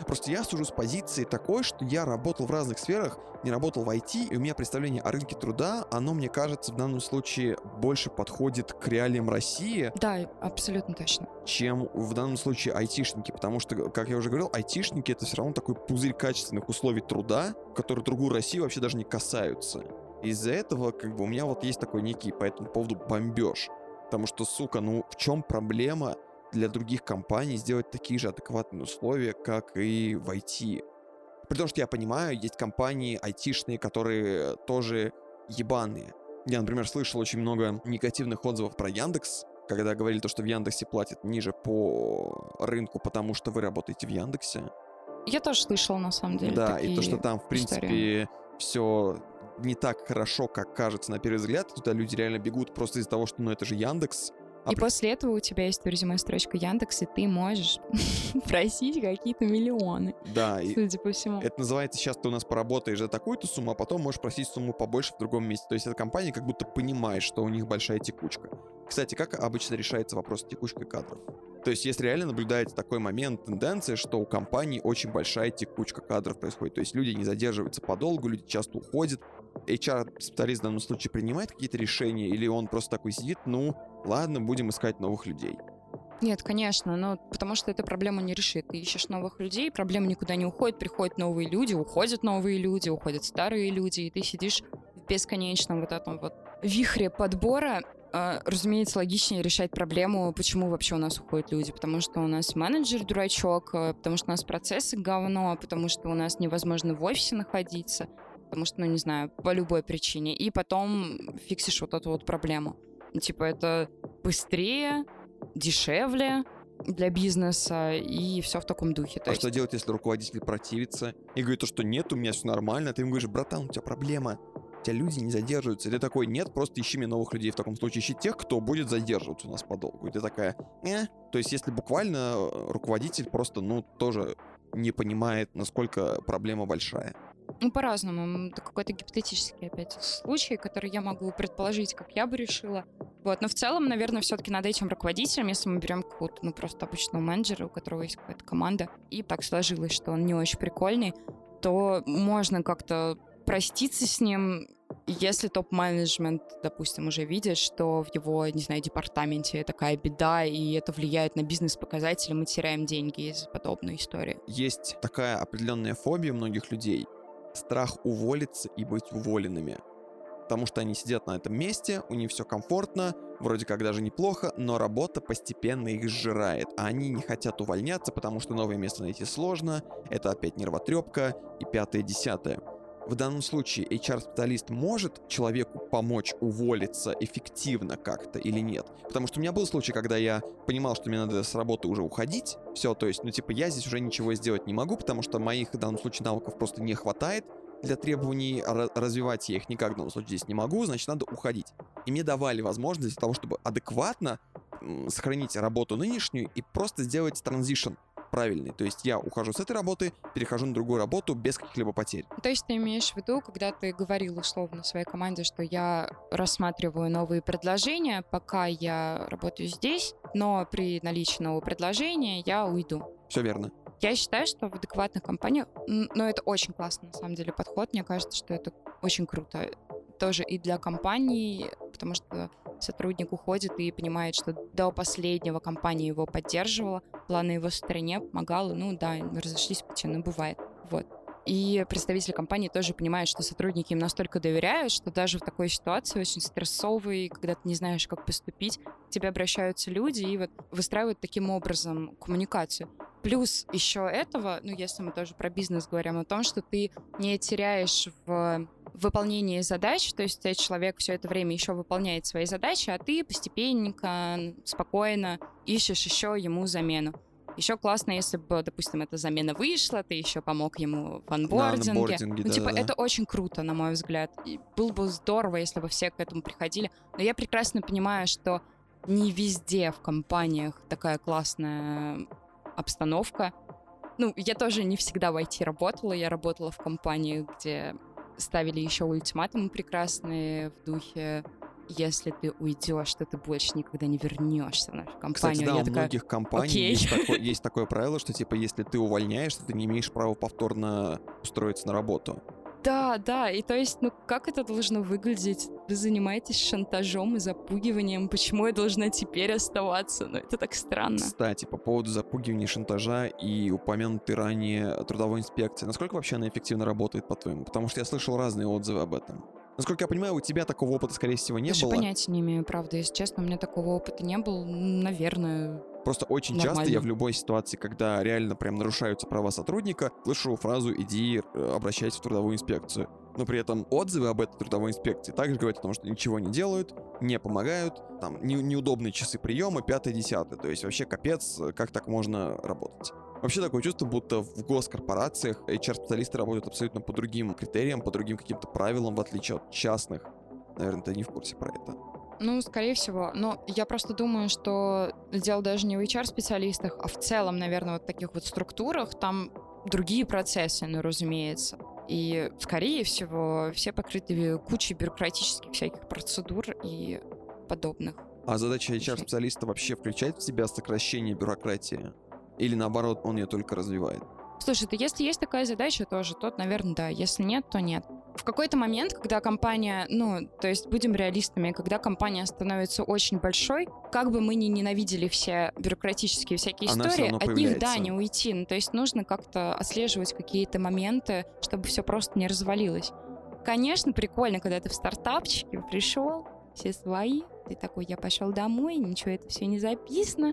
Просто я сужу с позиции такой, что я работал в разных сферах, не работал в IT, и у меня представление о рынке труда, оно, мне кажется, в данном случае больше подходит к реалиям России, Да, абсолютно точно. чем в данном случае айтишники, потому что, как я уже говорил, айтишники это все равно такой пузырь качественных условий труда, которые другую Россию вообще даже не касаются. Из-за этого, как бы, у меня вот есть такой некий по этому поводу бомбеж. Потому что, сука, ну в чем проблема для других компаний сделать такие же адекватные условия, как и в IT? При том, что я понимаю, есть компании айтишные, которые тоже ебаные. Я, например, слышал очень много негативных отзывов про Яндекс, когда говорили то, что в Яндексе платят ниже по рынку, потому что вы работаете в Яндексе. Я тоже слышала, на самом деле, Да, и то, что там, в принципе, истории. все не так хорошо, как кажется на первый взгляд. Туда люди реально бегут просто из-за того, что, ну, это же Яндекс. И после этого у тебя есть в резюме строчка Яндекс, и ты можешь просить какие-то миллионы. Да, и судя по всему. Это называется, сейчас ты у нас поработаешь за такую-то сумму, а потом можешь просить сумму побольше в другом месте. То есть эта компания как будто понимает, что у них большая текучка. Кстати, как обычно решается вопрос текучкой кадров? То есть, если реально наблюдается такой момент, тенденция, что у компании очень большая текучка кадров происходит. То есть люди не задерживаются подолгу, люди часто уходят. HR-специалист в данном случае принимает какие-то решения, или он просто такой сидит, ну, ладно, будем искать новых людей. Нет, конечно, но потому что эта проблема не решит. Ты ищешь новых людей, проблема никуда не уходит, приходят новые люди, уходят новые люди, уходят старые люди, и ты сидишь в бесконечном вот этом вот вихре подбора а, разумеется, логичнее решать проблему, почему вообще у нас уходят люди. Потому что у нас менеджер дурачок, а, потому что у нас процессы говно, потому что у нас невозможно в офисе находиться, потому что, ну, не знаю, по любой причине. И потом фиксишь вот эту вот проблему. Типа, это быстрее, дешевле, для бизнеса и все в таком духе. То а есть... что делать, если руководитель противится и говорит, то, что нет, у меня все нормально, а ты ему говоришь, братан, у тебя проблема, тебя люди не задерживаются. И ты такой, нет, просто ищи мне новых людей. В таком случае ищи тех, кто будет задерживаться у нас подолгу. И ты такая, э. То есть, если буквально э, руководитель просто, ну, тоже не понимает, насколько проблема большая. Ну, по-разному. Это какой-то гипотетический, опять, случай, который я могу предположить, как я бы решила. Вот. Но в целом, наверное, все-таки над этим руководителем, если мы берем какого-то, ну, просто обычного менеджера, у которого есть какая-то команда, и так сложилось, что он не очень прикольный, то можно как-то проститься с ним если топ-менеджмент, допустим, уже видит, что в его, не знаю, департаменте такая беда, и это влияет на бизнес-показатели, мы теряем деньги из подобной истории. Есть такая определенная фобия многих людей. Страх уволиться и быть уволенными. Потому что они сидят на этом месте, у них все комфортно, вроде как даже неплохо, но работа постепенно их сжирает, а они не хотят увольняться, потому что новое место найти сложно, это опять нервотрепка и пятое-десятое. В данном случае HR-специалист может человеку помочь уволиться эффективно как-то или нет? Потому что у меня был случай, когда я понимал, что мне надо с работы уже уходить, все, то есть, ну типа я здесь уже ничего сделать не могу, потому что моих в данном случае навыков просто не хватает для требований, развивать я их никак в данном случае здесь не могу, значит надо уходить. И мне давали возможность для того, чтобы адекватно сохранить работу нынешнюю и просто сделать транзишн правильный. То есть я ухожу с этой работы, перехожу на другую работу без каких-либо потерь. То есть ты имеешь в виду, когда ты говорил условно своей команде, что я рассматриваю новые предложения, пока я работаю здесь, но при наличии нового предложения я уйду. Все верно. Я считаю, что в адекватных компаниях, ну, это очень классный, на самом деле, подход. Мне кажется, что это очень круто. Тоже и для компании, потому что сотрудник уходит и понимает, что до последнего компания его поддерживала, была на его стороне, помогала. Ну да, разошлись пути, ну бывает. Вот. И представители компании тоже понимают, что сотрудники им настолько доверяют, что даже в такой ситуации очень стрессовой, когда ты не знаешь, как поступить, к тебе обращаются люди и вот выстраивают таким образом коммуникацию. Плюс еще этого, ну если мы тоже про бизнес говорим, о том, что ты не теряешь в выполнении задач, то есть человек все это время еще выполняет свои задачи, а ты постепенненько, спокойно ищешь еще ему замену. Еще классно, если бы, допустим, эта замена вышла, ты еще помог ему в анбординге. Да, ну, да, типа, да, это очень круто, на мой взгляд. И было бы здорово, если бы все к этому приходили. Но я прекрасно понимаю, что не везде в компаниях такая классная обстановка. Ну, я тоже не всегда в IT работала. Я работала в компании, где ставили еще ультиматумы прекрасные в духе если ты уйдешь, то ты больше никогда не вернешься в нашу компанию. Кстати, да, Я у такая, многих компаний есть, такое, есть такое правило, что типа если ты увольняешься, ты не имеешь права повторно устроиться на работу. Да, да, и то есть, ну как это должно выглядеть? Вы занимаетесь шантажом и запугиванием, почему я должна теперь оставаться? Ну это так странно. Кстати, по поводу запугивания, шантажа и упомянутой ранее трудовой инспекции, насколько вообще она эффективно работает, по-твоему? Потому что я слышал разные отзывы об этом. Насколько я понимаю, у тебя такого опыта, скорее всего, не Даже было. понятия не имею, правда. Если честно, у меня такого опыта не было. Наверное, Просто очень Нормально. часто я в любой ситуации, когда реально прям нарушаются права сотрудника, слышу фразу «иди э, обращайся в трудовую инспекцию». Но при этом отзывы об этой трудовой инспекции также говорят о том, что ничего не делают, не помогают, там не, неудобные часы приема, пятое, десятое. То есть вообще капец, как так можно работать. Вообще такое чувство, будто в госкорпорациях HR-специалисты работают абсолютно по другим критериям, по другим каким-то правилам, в отличие от частных. Наверное, ты не в курсе про это. Ну, скорее всего. Но я просто думаю, что дело даже не в HR-специалистах, а в целом, наверное, вот таких вот структурах, там другие процессы, ну, разумеется. И, скорее всего, все покрыты кучей бюрократических всяких процедур и подобных. А задача HR-специалиста вообще включает в себя сокращение бюрократии? Или наоборот, он ее только развивает? Слушай, то если есть такая задача тоже, то, наверное, да. Если нет, то нет. В какой-то момент, когда компания, ну, то есть будем реалистами, когда компания становится очень большой, как бы мы ни ненавидели все бюрократические всякие Она истории, от них, да, не уйти. Ну, то есть нужно как-то отслеживать какие-то моменты, чтобы все просто не развалилось. Конечно, прикольно, когда ты в стартапчике пришел, все свои, ты такой, я пошел домой, ничего это все не записано,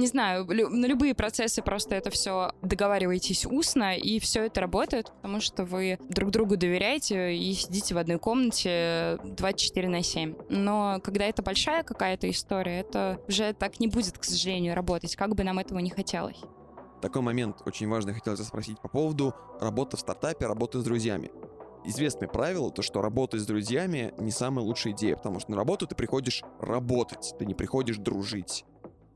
не знаю, на любые процессы просто это все договариваетесь устно, и все это работает, потому что вы друг другу доверяете и сидите в одной комнате 24 на 7. Но когда это большая какая-то история, это уже так не будет, к сожалению, работать, как бы нам этого не хотелось. Такой момент очень важный хотелось спросить по поводу работы в стартапе, работы с друзьями. Известное правило, то что работать с друзьями не самая лучшая идея, потому что на работу ты приходишь работать, ты не приходишь дружить.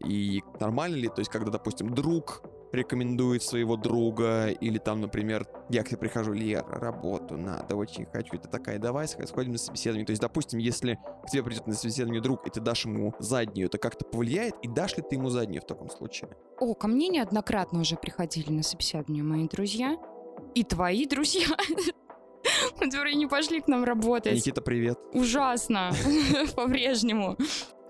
И нормально ли, то есть, когда, допустим, друг рекомендует своего друга, или там, например, я к тебе прихожу, Лера, работу надо, очень хочу, ты такая, давай сходим на собеседование. То есть, допустим, если к тебе придет на собеседование друг, и ты дашь ему заднюю, это как-то повлияет, и дашь ли ты ему заднюю в таком случае? О, ко мне неоднократно уже приходили на собеседование мои друзья, и твои друзья, которые не пошли к нам работать. Никита, привет. Ужасно, по-прежнему.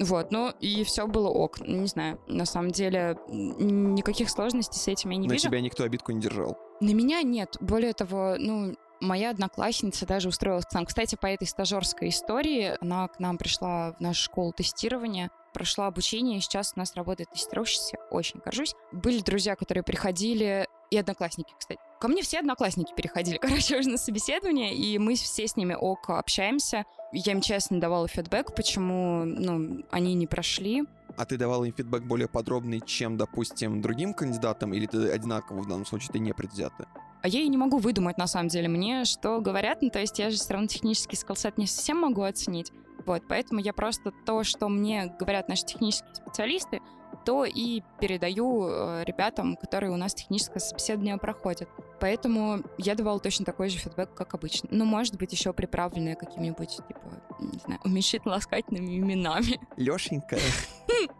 Вот, ну и все было ок. Не знаю, на самом деле никаких сложностей с этим я не На вижу. тебя никто обидку не держал? На меня нет. Более того, ну, моя одноклассница даже устроилась к нам. Кстати, по этой стажерской истории, она к нам пришла в нашу школу тестирования, прошла обучение, и сейчас у нас работает тестировщица, очень горжусь. Были друзья, которые приходили, и одноклассники, кстати. Ко мне все одноклассники переходили, короче, уже на собеседование, и мы все с ними ок общаемся. Я им честно давала фидбэк, почему ну, они не прошли. А ты давала им фидбэк более подробный, чем, допустим, другим кандидатам, или ты одинаково в данном случае, ты не предвзята? А я и не могу выдумать, на самом деле, мне что говорят, ну, то есть я же все равно технический скиллсет не совсем могу оценить. Вот, поэтому я просто то, что мне говорят наши технические специалисты, то и передаю э, ребятам, которые у нас техническое собеседование проходят. Поэтому я давала точно такой же фидбэк, как обычно. Ну, может быть, еще приправленное какими-нибудь, типа, не знаю, уменьшительно-ласкательными именами. Лешенька.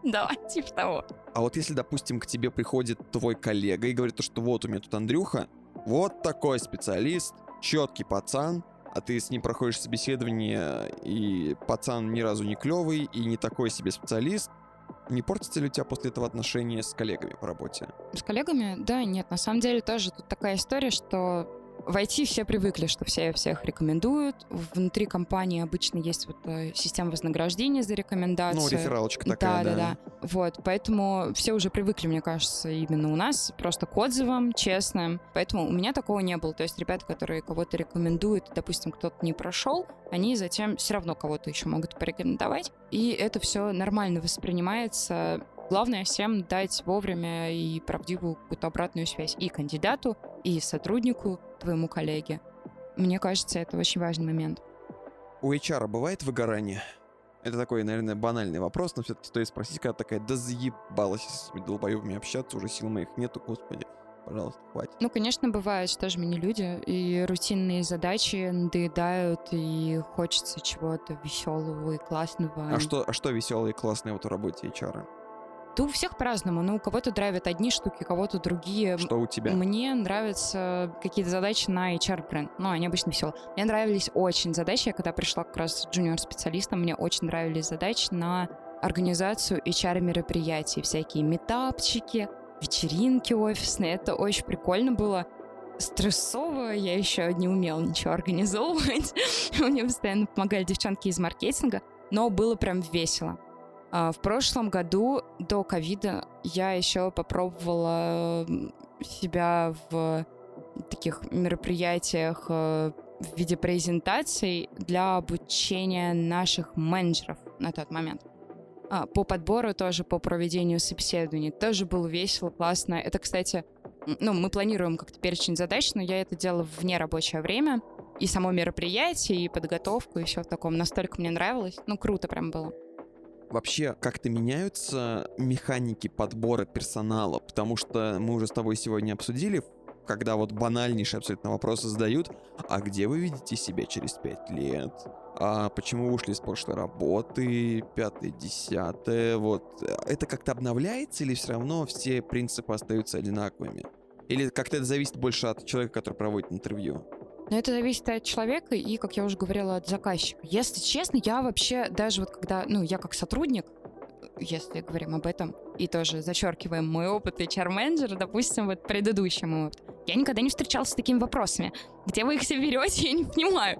Да, типа того. А вот если, допустим, к тебе приходит твой коллега и говорит, что вот у меня тут Андрюха, вот такой специалист, четкий пацан, а ты с ним проходишь собеседование, и пацан ни разу не клевый, и не такой себе специалист, не портится ли у тебя после этого отношения с коллегами по работе? С коллегами? Да, нет. На самом деле тоже тут такая история, что в IT все привыкли, что все всех рекомендуют. Внутри компании обычно есть вот э, система вознаграждения за рекомендацию. Ну, рефералочка такая, да. Да, да, да. Вот, поэтому все уже привыкли, мне кажется, именно у нас, просто к отзывам честным. Поэтому у меня такого не было. То есть ребята, которые кого-то рекомендуют, допустим, кто-то не прошел, они затем все равно кого-то еще могут порекомендовать. И это все нормально воспринимается Главное всем дать вовремя и правдивую какую-то обратную связь и кандидату, и сотруднику, твоему коллеге. Мне кажется, это очень важный момент. У HR бывает выгорание? Это такой, наверное, банальный вопрос, но все-таки стоит спросить, когда такая, да заебалась с этими долбоебами общаться, уже сил моих нету, господи, пожалуйста, хватит. Ну, конечно, бывает, что же мы не люди, и рутинные задачи надоедают, и хочется чего-то веселого и классного. А что, а что веселое и классное вот в работе HR? Да у всех по-разному. Ну, у кого-то драйвят одни штуки, кого-то другие. Что у тебя? Мне нравятся какие-то задачи на HR-бренд. Ну, они обычно веселые. Мне нравились очень задачи. Я когда пришла как раз джуниор-специалистом, мне очень нравились задачи на организацию HR-мероприятий. Всякие метапчики, вечеринки офисные. Это очень прикольно было стрессово, я еще не умела ничего организовывать. Мне постоянно помогали девчонки из маркетинга, но было прям весело. А, в прошлом году, до ковида, я еще попробовала себя в таких мероприятиях э, в виде презентаций для обучения наших менеджеров на тот момент. А, по подбору тоже, по проведению собеседований. Тоже было весело, классно. Это, кстати, ну, мы планируем как-то перечень задач, но я это делала вне рабочее время. И само мероприятие, и подготовку, и все в таком. Настолько мне нравилось. Ну, круто прям было. Вообще как-то меняются механики подбора персонала? Потому что мы уже с тобой сегодня обсудили, когда вот банальнейшие абсолютно вопросы задают, а где вы видите себя через пять лет? А почему вы ушли с прошлой работы, пятое, десятое, вот. Это как-то обновляется или все равно все принципы остаются одинаковыми? Или как-то это зависит больше от человека, который проводит интервью? Но это зависит от человека и, как я уже говорила, от заказчика. Если честно, я вообще даже вот когда, ну, я как сотрудник, если говорим об этом, и тоже зачеркиваем мой опыт HR-менеджера, допустим, вот предыдущий мой опыт, я никогда не встречался с такими вопросами. Где вы их все берете, я не понимаю.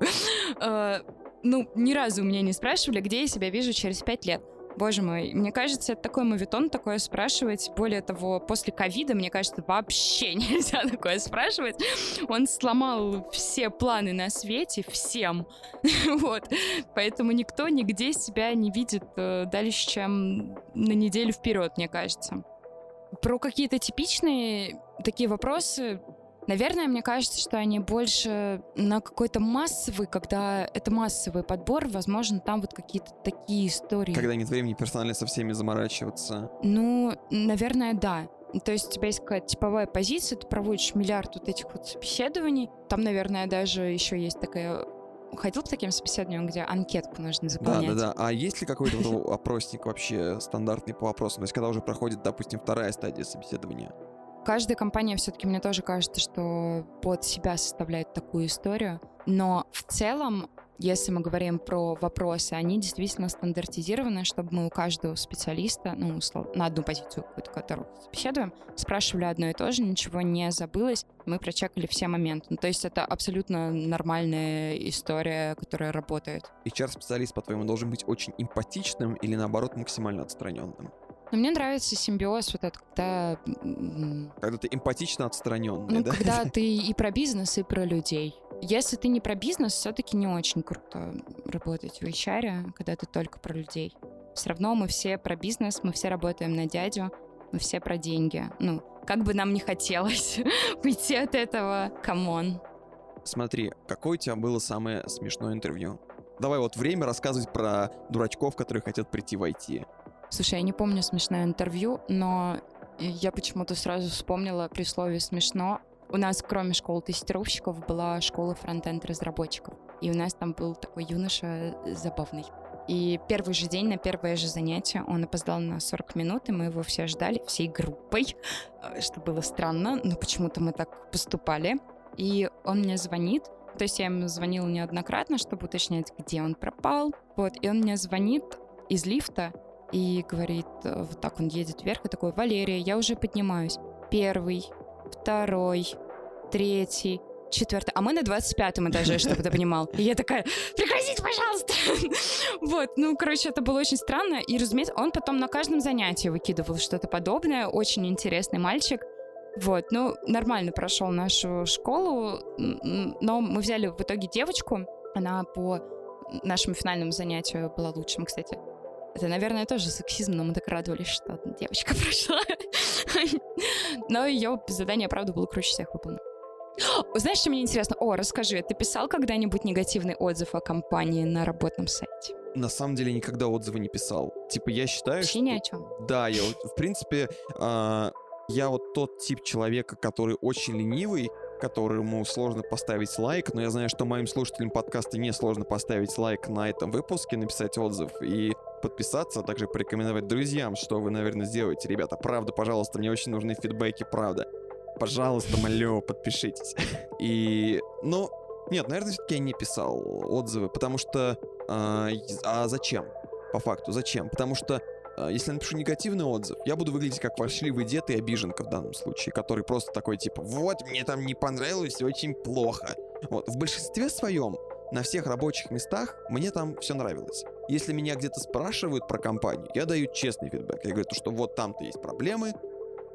Э, ну, ни разу у меня не спрашивали, где я себя вижу через пять лет. Боже мой, мне кажется, это такой мовитон такое спрашивать. Более того, после ковида, мне кажется, вообще нельзя такое спрашивать. Он сломал все планы на свете всем. вот. Поэтому никто нигде себя не видит э, дальше, чем на неделю вперед, мне кажется. Про какие-то типичные такие вопросы Наверное, мне кажется, что они больше на какой-то массовый, когда это массовый подбор, возможно, там вот какие-то такие истории. Когда нет времени персонально со всеми заморачиваться. Ну, наверное, да. То есть у тебя есть какая-то типовая позиция, ты проводишь миллиард вот этих вот собеседований. Там, наверное, даже еще есть такая ходил по таким собеседованиям, где анкетку нужно заполнять? Да, да, да. А есть ли какой-то вот опросник вообще стандартный по вопросам? То есть, когда уже проходит, допустим, вторая стадия собеседования? Каждая компания все-таки, мне тоже кажется, что под себя составляет такую историю. Но в целом, если мы говорим про вопросы, они действительно стандартизированы, чтобы мы у каждого специалиста, ну, на одну позицию какую-то, которую собеседуем, спрашивали одно и то же, ничего не забылось, мы прочекали все моменты. Ну, то есть это абсолютно нормальная история, которая работает. HR-специалист, по-твоему, должен быть очень эмпатичным или, наоборот, максимально отстраненным? Но мне нравится симбиоз вот это, когда... Когда ты эмпатично отстраненный, ну, да? когда ты и про бизнес, и про людей. Если ты не про бизнес, все-таки не очень круто работать в HR, когда ты только про людей. Все равно мы все про бизнес, мы все работаем на дядю, мы все про деньги. Ну, как бы нам не хотелось уйти от этого, come on. Смотри, какое у тебя было самое смешное интервью? Давай вот время рассказывать про дурачков, которые хотят прийти в IT. Слушай, я не помню смешное интервью, но я почему-то сразу вспомнила при слове «смешно». У нас, кроме школы тестировщиков, была школа фронтенд-разработчиков. И у нас там был такой юноша забавный. И первый же день, на первое же занятие, он опоздал на 40 минут, и мы его все ждали всей группой, э, что было странно, но почему-то мы так поступали. И он мне звонит, то есть я ему звонила неоднократно, чтобы уточнять, где он пропал. Вот, и он мне звонит из лифта, и говорит, э, вот так он едет вверх, и такой, Валерия, я уже поднимаюсь. Первый, второй, третий, четвертый. А мы на 25 этаже, чтобы ты понимал. И я такая, прекратите, пожалуйста. вот, ну, короче, это было очень странно. И, разумеется, он потом на каждом занятии выкидывал что-то подобное. Очень интересный мальчик. Вот, ну, нормально прошел нашу школу, но мы взяли в итоге девочку. Она по нашему финальному занятию была лучшим, кстати. Это, наверное, тоже сексизм, но мы так радовались, что одна девочка прошла. Но ее задание, правда, было круче всех выполнено. Знаешь, что мне интересно? О, расскажи, ты писал когда-нибудь негативный отзыв о компании на работном сайте? На самом деле никогда отзывы не писал. Типа я считаю, Вообще что... ни о чем. Да, я в принципе, э, я вот тот тип человека, который очень ленивый, которому сложно поставить лайк, но я знаю, что моим слушателям подкаста не сложно поставить лайк на этом выпуске, написать отзыв и подписаться, а также порекомендовать друзьям, что вы, наверное, сделаете. Ребята, правда, пожалуйста, мне очень нужны фидбэки, правда. Пожалуйста, молю, подпишитесь. И, ну, нет, наверное, все-таки я не писал отзывы, потому что... А, а зачем? По факту, зачем? Потому что а, если я напишу негативный отзыв, я буду выглядеть как фальшивый дед и обиженка в данном случае, который просто такой типа, вот, мне там не понравилось, очень плохо. Вот, в большинстве своем на всех рабочих местах мне там все нравилось. Если меня где-то спрашивают про компанию, я даю честный фидбэк. Я говорю, что вот там-то есть проблемы,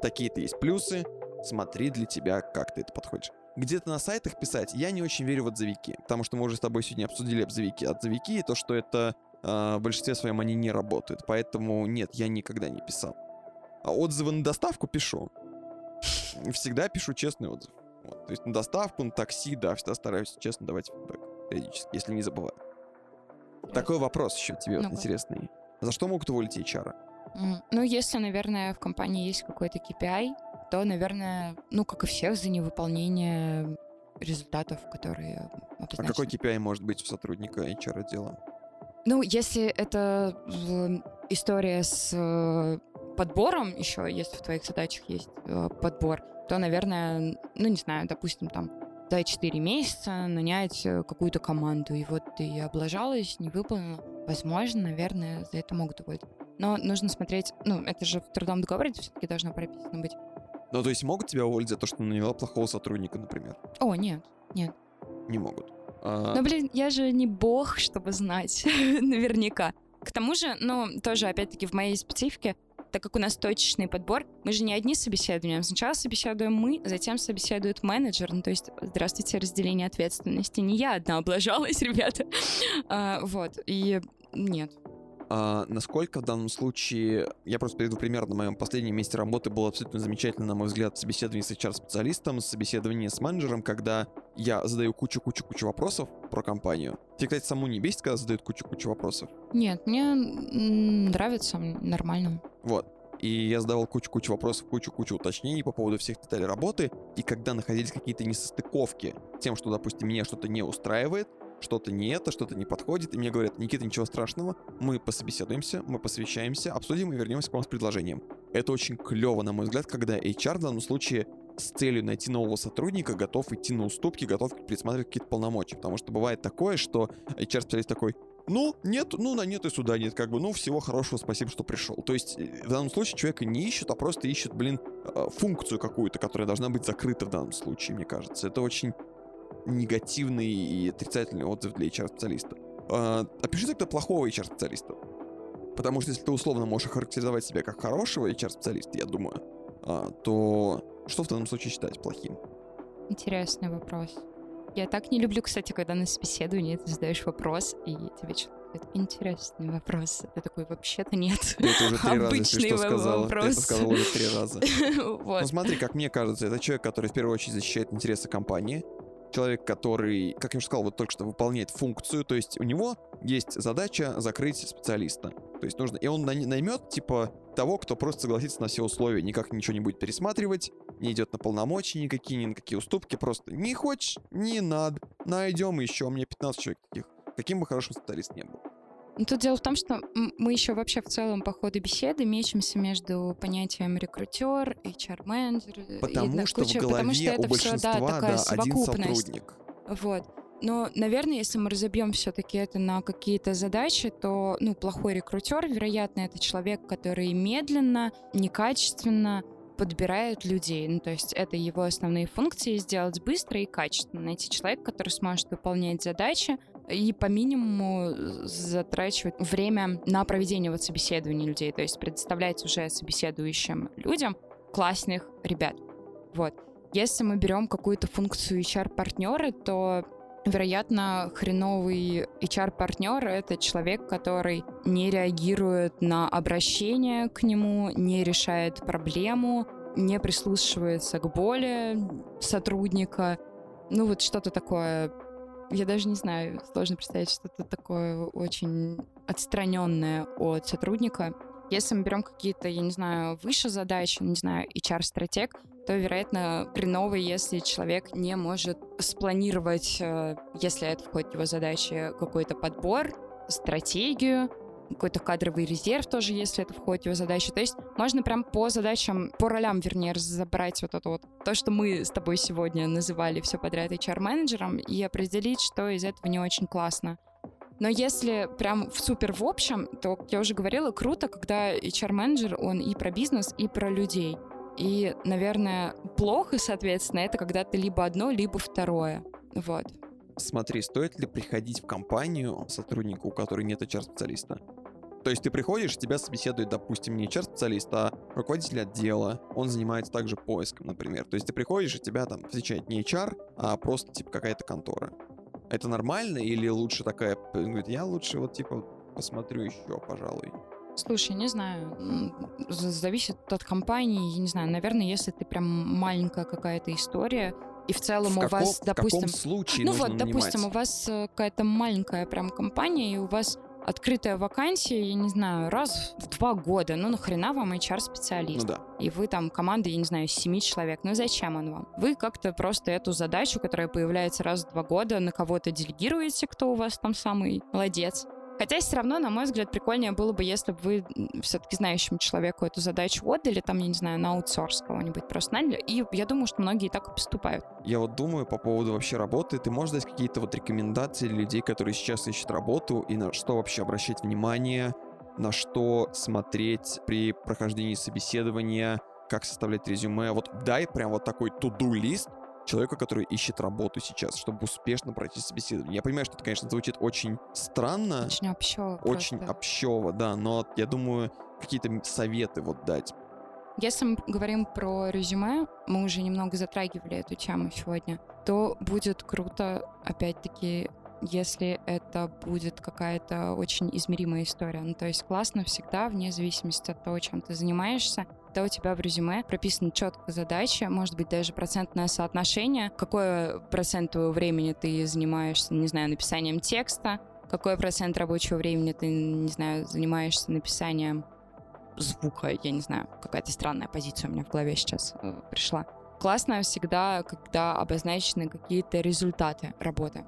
такие-то есть плюсы, смотри для тебя, как ты это подходишь. Где-то на сайтах писать я не очень верю в отзывики, потому что мы уже с тобой сегодня обсудили отзывики. Отзывики и то, что это э, в большинстве своем они не работают, поэтому нет, я никогда не писал. А отзывы на доставку пишу. Всегда пишу честный отзыв. Вот, то есть на доставку, на такси, да, всегда стараюсь честно давать фидбэк периодически, если не забываю. Такой вопрос еще тебе вот интересный. За что могут уволить HR? Ну, если, наверное, в компании есть какой-то KPI, то, наверное, ну, как и всех, за невыполнение результатов, которые обозначены. А какой KPI может быть у сотрудника HR-отдела? Ну, если это история с э, подбором еще, если в твоих задачах есть э, подбор, то, наверное, ну, не знаю, допустим, там, за 4 месяца нанять э, какую-то команду, и вот ты облажалась, не выполнила, возможно, наверное, за это могут уволить. Но нужно смотреть, ну, это же в трудовом договоре все-таки должно прописано быть. Ну, то есть могут тебя уволить за то, что наняла плохого сотрудника, например? О, нет, нет. Не могут. А... Ну, блин, я же не бог, чтобы знать наверняка. К тому же, ну, тоже, опять-таки, в моей специфике, так как у нас точечный подбор, мы же не одни собеседуем. Сначала собеседуем мы, затем собеседует менеджер. Ну, то есть, здравствуйте, разделение ответственности. Не я одна облажалась, ребята. а, вот, и нет, а, насколько в данном случае, я просто приведу пример, на моем последнем месте работы было абсолютно замечательно, на мой взгляд, собеседование с HR-специалистом, собеседование с менеджером, когда я задаю кучу-кучу-кучу вопросов про компанию. Тебе, кстати, саму не бесит, когда задают кучу-кучу вопросов? Нет, мне нравится, нормально. Вот. И я задавал кучу-кучу вопросов, кучу-кучу уточнений по поводу всех деталей работы. И когда находились какие-то несостыковки тем, что, допустим, меня что-то не устраивает, что-то не это, что-то не подходит, и мне говорят, Никита, ничего страшного, мы пособеседуемся, мы посвящаемся, обсудим и вернемся к вам с предложением. Это очень клево, на мой взгляд, когда HR в данном случае с целью найти нового сотрудника готов идти на уступки, готов пересматривать какие-то полномочия. Потому что бывает такое, что HR-специалист такой, ну, нет, ну, на нет и сюда нет, как бы, ну, всего хорошего, спасибо, что пришел. То есть, э, в данном случае человека не ищут, а просто ищут, блин, э, функцию какую-то, которая должна быть закрыта в данном случае, мне кажется. Это очень негативный и отрицательный отзыв для HR-специалиста. А, опиши тогда плохого HR-специалиста. Потому что если ты условно можешь охарактеризовать себя как хорошего HR-специалиста, я думаю, а, то что в данном случае считать плохим? Интересный вопрос. Я так не люблю, кстати, когда на собеседовании ты задаешь вопрос, и тебе что-то интересный вопрос. Я такой, вообще-то нет. Ты это уже три раза, если что, сказала. Вопрос. Ты это сказала уже три раза. вот. Ну смотри, как мне кажется, это человек, который в первую очередь защищает интересы компании, человек, который, как я уже сказал, вот только что выполняет функцию, то есть у него есть задача закрыть специалиста. То есть нужно, и он наймет, типа, того, кто просто согласится на все условия, никак ничего не будет пересматривать, не идет на полномочия никакие, ни на какие уступки, просто не хочешь, не надо, найдем еще, у меня 15 человек таких, каким бы хорошим специалист не был. Ну, тут дело в том, что мы еще вообще в целом по ходу беседы мечемся между понятием рекрутер, HR-менеджер. Потому что куча, в голове потому что это у большинства, все, да, такая да, один сотрудник. Вот. Но, наверное, если мы разобьем все-таки это на какие-то задачи, то, ну, плохой рекрутер, вероятно, это человек, который медленно, некачественно подбирает людей. Ну, то есть это его основные функции сделать быстро и качественно. Найти человека, который сможет выполнять задачи, и по минимуму затрачивать время на проведение вот собеседований людей, то есть предоставлять уже собеседующим людям классных ребят. Вот. Если мы берем какую-то функцию HR-партнера, то Вероятно, хреновый HR-партнер — это человек, который не реагирует на обращение к нему, не решает проблему, не прислушивается к боли сотрудника. Ну вот что-то такое я даже не знаю, сложно представить что-то такое очень отстраненное от сотрудника. Если мы берем какие-то, я не знаю, выше задачи, не знаю, HR-стратег, то, вероятно, хреново, если человек не может спланировать, э, если это входит в его задачи, какой-то подбор, стратегию, какой-то кадровый резерв тоже, если это входит в его задачи. То есть можно прям по задачам, по ролям, вернее, разобрать вот это вот, то, что мы с тобой сегодня называли все подряд HR-менеджером, и определить, что из этого не очень классно. Но если прям в супер в общем, то, как я уже говорила, круто, когда HR-менеджер, он и про бизнес, и про людей. И, наверное, плохо, соответственно, это когда ты либо одно, либо второе. Вот. Смотри, стоит ли приходить в компанию сотруднику, у которой нет HR-специалиста? То есть ты приходишь, тебя собеседует, допустим, не HR-специалист, а руководитель отдела. Он занимается также поиском, например. То есть ты приходишь, и тебя там встречает не HR, а просто типа какая-то контора. Это нормально или лучше такая, говорит, я лучше вот типа посмотрю еще, пожалуй. Слушай, не знаю, зависит от компании, я не знаю, наверное, если ты прям маленькая какая-то история, и в целом в у каком, вас, допустим... В каком случае Ну вот, нанимать? допустим, у вас э, какая-то маленькая прям компания, и у вас открытая вакансия, я не знаю, раз в два года. Ну, нахрена вам HR-специалист? Ну да. И вы там команда, я не знаю, семи человек. Ну, зачем он вам? Вы как-то просто эту задачу, которая появляется раз в два года, на кого-то делегируете, кто у вас там самый молодец. Хотя все равно, на мой взгляд, прикольнее было бы, если бы вы все-таки знающему человеку эту задачу отдали, там, я не знаю, на аутсорс кого-нибудь просто наняли. И я думаю, что многие так и поступают. Я вот думаю по поводу вообще работы. Ты можешь дать какие-то вот рекомендации людей, которые сейчас ищут работу, и на что вообще обращать внимание, на что смотреть при прохождении собеседования, как составлять резюме. Вот дай прям вот такой to-do лист, человека, который ищет работу сейчас, чтобы успешно пройти собеседование. Я понимаю, что это, конечно, звучит очень странно. Очень общо. Очень просто. общо, да, но я думаю, какие-то советы вот дать. Если мы говорим про резюме, мы уже немного затрагивали эту тему сегодня, то будет круто, опять-таки, если это будет какая-то очень измеримая история. Ну, то есть классно всегда, вне зависимости от того, чем ты занимаешься, когда у тебя в резюме прописана четко задача, может быть, даже процентное соотношение, какой процент твоего времени ты занимаешься, не знаю, написанием текста, какой процент рабочего времени ты, не знаю, занимаешься написанием звука, я не знаю, какая-то странная позиция у меня в голове сейчас э, пришла. Классно всегда, когда обозначены какие-то результаты работы.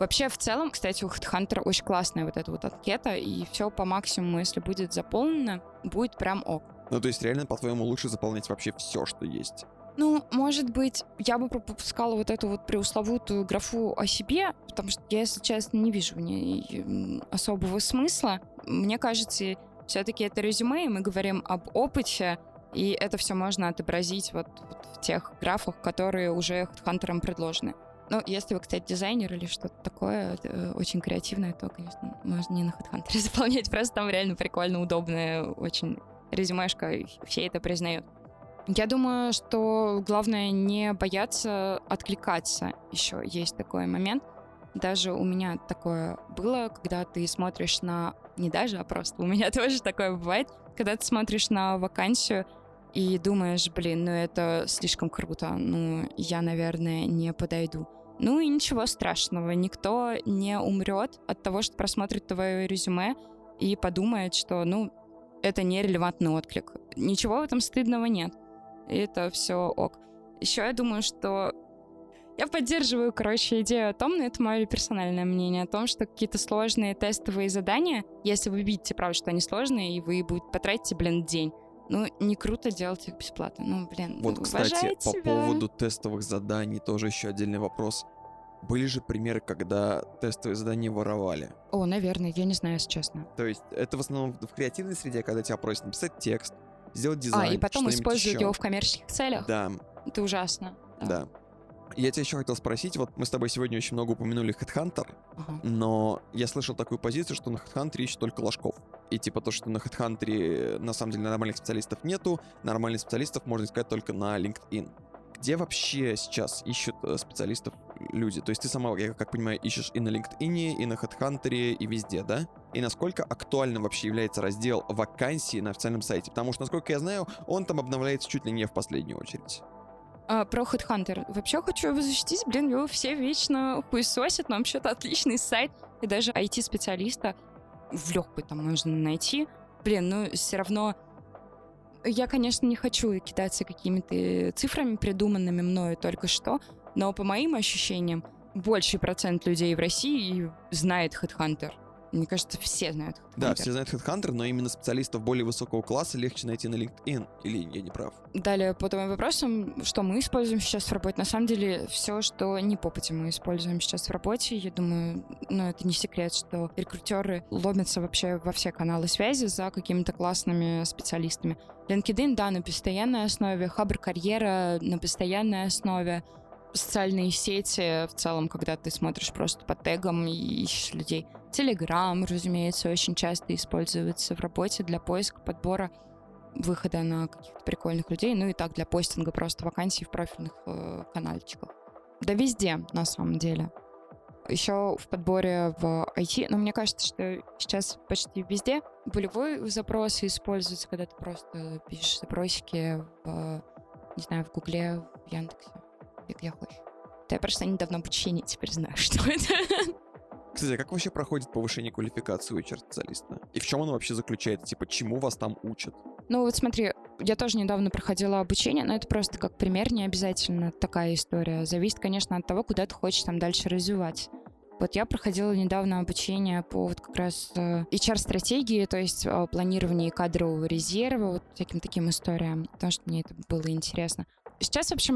Вообще, в целом, кстати, у HeadHunter очень классная вот эта вот анкета, и все по максимуму, если будет заполнено, будет прям ок. Ну, то есть реально, по-твоему, лучше заполнять вообще все, что есть? Ну, может быть, я бы пропускала вот эту вот преусловутую графу о себе, потому что я, если честно, не вижу в ней особого смысла. Мне кажется, все-таки это резюме, и мы говорим об опыте, и это все можно отобразить вот, вот в тех графах, которые уже хантерам предложены. Ну, если вы, кстати, дизайнер или что-то такое э, очень креативное, то, конечно, можно не на HeadHunter заполнять, просто там реально прикольно, удобное, очень резюмешка, все это признают. Я думаю, что главное не бояться откликаться. Еще есть такой момент. Даже у меня такое было, когда ты смотришь на... Не даже, а просто у меня тоже такое бывает. Когда ты смотришь на вакансию и думаешь, блин, ну это слишком круто, ну я, наверное, не подойду. Ну и ничего страшного, никто не умрет от того, что просмотрит твое резюме и подумает, что, ну, это нерелевантный отклик. Ничего в этом стыдного нет. И это все ок. Еще я думаю, что я поддерживаю, короче, идею о том, но это мое персональное мнение, о том, что какие-то сложные тестовые задания, если вы видите, правда, что они сложные, и вы будете потратите, блин, день, ну, не круто делать их бесплатно. Ну, блин, Вот, кстати, по себя. поводу тестовых заданий тоже еще отдельный вопрос. Были же примеры, когда тестовые задания воровали. О, наверное, я не знаю, если честно. То есть это в основном в креативной среде, когда тебя просят написать текст, сделать дизайн. а, и потом используют еще. его в коммерческих целях? Да, Это ужасно. да. Я тебя еще хотел спросить, вот мы с тобой сегодня очень много упомянули Headhunter, Ага. но я слышал такую позицию, что на Headhunter ищут только ложков. И типа то, что на Headhunter на самом деле нормальных специалистов нету, нормальных специалистов можно искать только на LinkedIn. Где вообще сейчас ищут э, специалистов люди? То есть ты сама, я как понимаю, ищешь и на LinkedIn, и на Headhunter, и везде, да? И насколько актуальным вообще является раздел вакансии на официальном сайте? Потому что, насколько я знаю, он там обновляется чуть ли не в последнюю очередь. А, про Headhunter. Вообще хочу его защитить. Блин, его все вечно хуесосят, но вообще-то отличный сайт. И даже IT-специалиста в легкую там можно найти. Блин, ну все равно... Я, конечно, не хочу кидаться какими-то цифрами, придуманными мною только что, но по моим ощущениям, больший процент людей в России знает Headhunter. Мне кажется, все знают Headhunter. Да, все знают Headhunter, но именно специалистов более высокого класса легче найти на LinkedIn. Или я не прав? Далее, по твоим вопросам, что мы используем сейчас в работе. На самом деле, все, что не по пути мы используем сейчас в работе. Я думаю, ну, это не секрет, что рекрутеры ломятся вообще во все каналы связи за какими-то классными специалистами. LinkedIn, да, на постоянной основе, Хабр карьера на постоянной основе, социальные сети в целом, когда ты смотришь просто по тегам и ищешь людей. Телеграм, разумеется, очень часто используется в работе для поиска, подбора выхода на каких-то прикольных людей, ну и так для постинга просто вакансий в профильных э, канальчиках. Да везде, на самом деле. Еще в подборе в IT, но мне кажется, что сейчас почти везде болевой запрос используется, когда ты просто пишешь запросики в, не знаю, в Гугле, в Яндексе, где хочешь. Я просто недавно обучение теперь знаю, что это. Кстати, а как вообще проходит повышение квалификации у HR-специалиста? И в чем оно вообще заключается? Типа, чему вас там учат? Ну вот смотри, я тоже недавно проходила обучение, но это просто как пример, не обязательно такая история. Зависит, конечно, от того, куда ты хочешь там дальше развивать. Вот я проходила недавно обучение по вот как раз э, HR-стратегии, то есть э, планированию кадрового резерва, вот всяким таким историям, потому что мне это было интересно. Сейчас, в общем,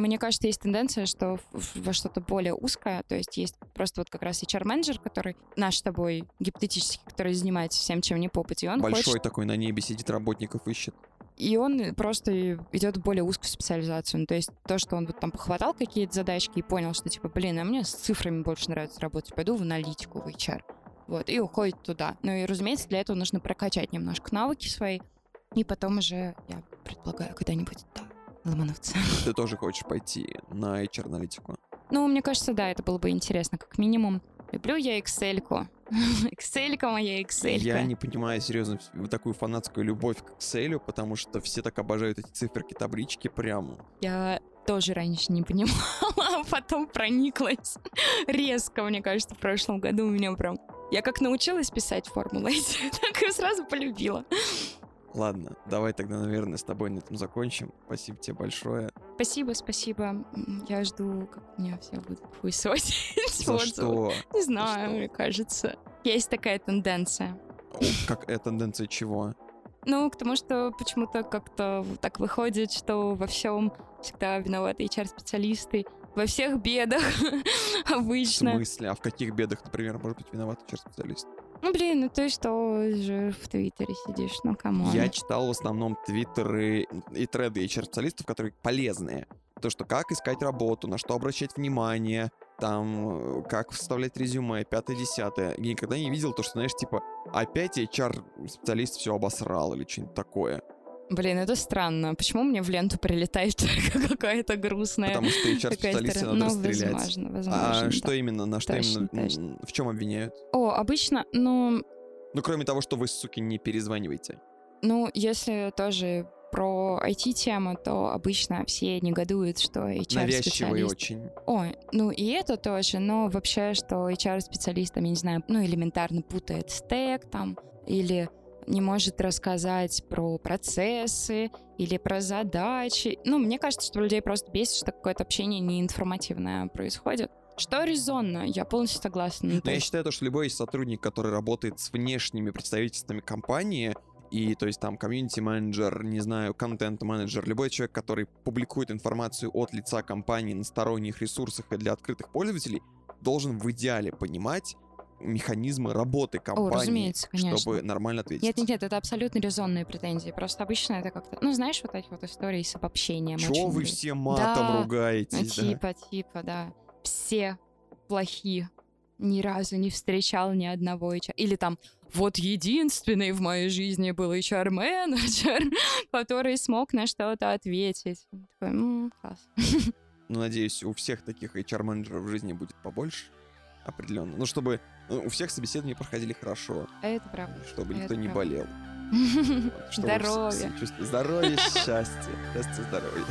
мне кажется, есть тенденция, что во что-то более узкое, то есть есть просто вот как раз HR-менеджер, который наш с тобой гипотетический, который занимается всем, чем не попади, он Большой хочет... такой на небе сидит, работников ищет. И он просто идет в более узкую специализацию. Ну, то есть то, что он вот там похватал какие-то задачки и понял, что типа, блин, а мне с цифрами больше нравится работать, пойду в аналитику, в HR. Вот, и уходит туда. Ну и, разумеется, для этого нужно прокачать немножко навыки свои. И потом уже, я предполагаю, когда-нибудь, да, ломануться. Ты тоже хочешь пойти на HR-аналитику? Ну, мне кажется, да, это было бы интересно, как минимум. Люблю я Excel-ку. excel моя Excel. Я не понимаю, серьезно, такую фанатскую любовь к Excel, потому что все так обожают эти циферки, таблички прям. Я тоже раньше не понимала, а потом прониклась резко, мне кажется, в прошлом году у меня прям... Я как научилась писать формулы, так и сразу полюбила. Ладно, давай тогда, наверное, с тобой на этом закончим. Спасибо тебе большое. Спасибо, спасибо. Я жду, как меня все будут хуесосить. За что? Не знаю, мне кажется. Есть такая тенденция. Какая тенденция чего? Ну, к тому, что почему-то как-то так выходит, что во всем всегда виноваты HR-специалисты, во всех бедах обычно. В смысле? А в каких бедах, например, может быть виноват HR-специалист? Ну, блин, ну ты что же в Твиттере сидишь, ну, кому? Я читал в основном Твиттеры и треды HR-специалистов, которые полезные. То, что как искать работу, на что обращать внимание, там, э, как вставлять резюме, пятое-десятое. Я никогда не видел то, что, знаешь, типа, опять HR-специалист все обосрал или что-нибудь такое. Блин, это странно. Почему мне в ленту прилетает какая-то грустная? Потому что HR-специалисте надо ну, расстрелять. Возможно, возможно. А что именно, на что точно, именно, точно. в чем обвиняют? О, обычно, ну... Ну, кроме того, что вы, суки, не перезваниваете. Ну, если тоже про IT-тему, то обычно все негодуют, что HR-специалист... Навязчивый очень. Ой, ну и это тоже, но вообще, что HR-специалист, там, я не знаю, ну, элементарно путает стек, там, или не может рассказать про процессы или про задачи. Ну, мне кажется, что людей просто бесит, что какое-то общение неинформативное происходит. Что резонно, я полностью согласна. Но я считаю, то, что любой сотрудник, который работает с внешними представительствами компании, и то есть там комьюнити-менеджер, не знаю, контент-менеджер, любой человек, который публикует информацию от лица компании на сторонних ресурсах и для открытых пользователей, должен в идеале понимать, механизмы работы компании, О, конечно. чтобы нормально ответить. Нет, нет, нет, это абсолютно резонные претензии. Просто обычно это как-то, ну, знаешь, вот эти вот истории с обобщением. Чего вы все матом да, ругаетесь? Ну, типа, да? типа, да. Все плохие. Ни разу не встречал ни одного HR. Или там, вот единственный в моей жизни был HR-менеджер, который смог на что-то ответить. Такой, м-м, класс. Ну, надеюсь, у всех таких HR-менеджеров в жизни будет побольше определенно. Ну, чтобы ну, у всех собеседования проходили хорошо. А это правда. Чтобы никто не болел. Здоровье. Здоровье, счастье. Счастье, здоровье.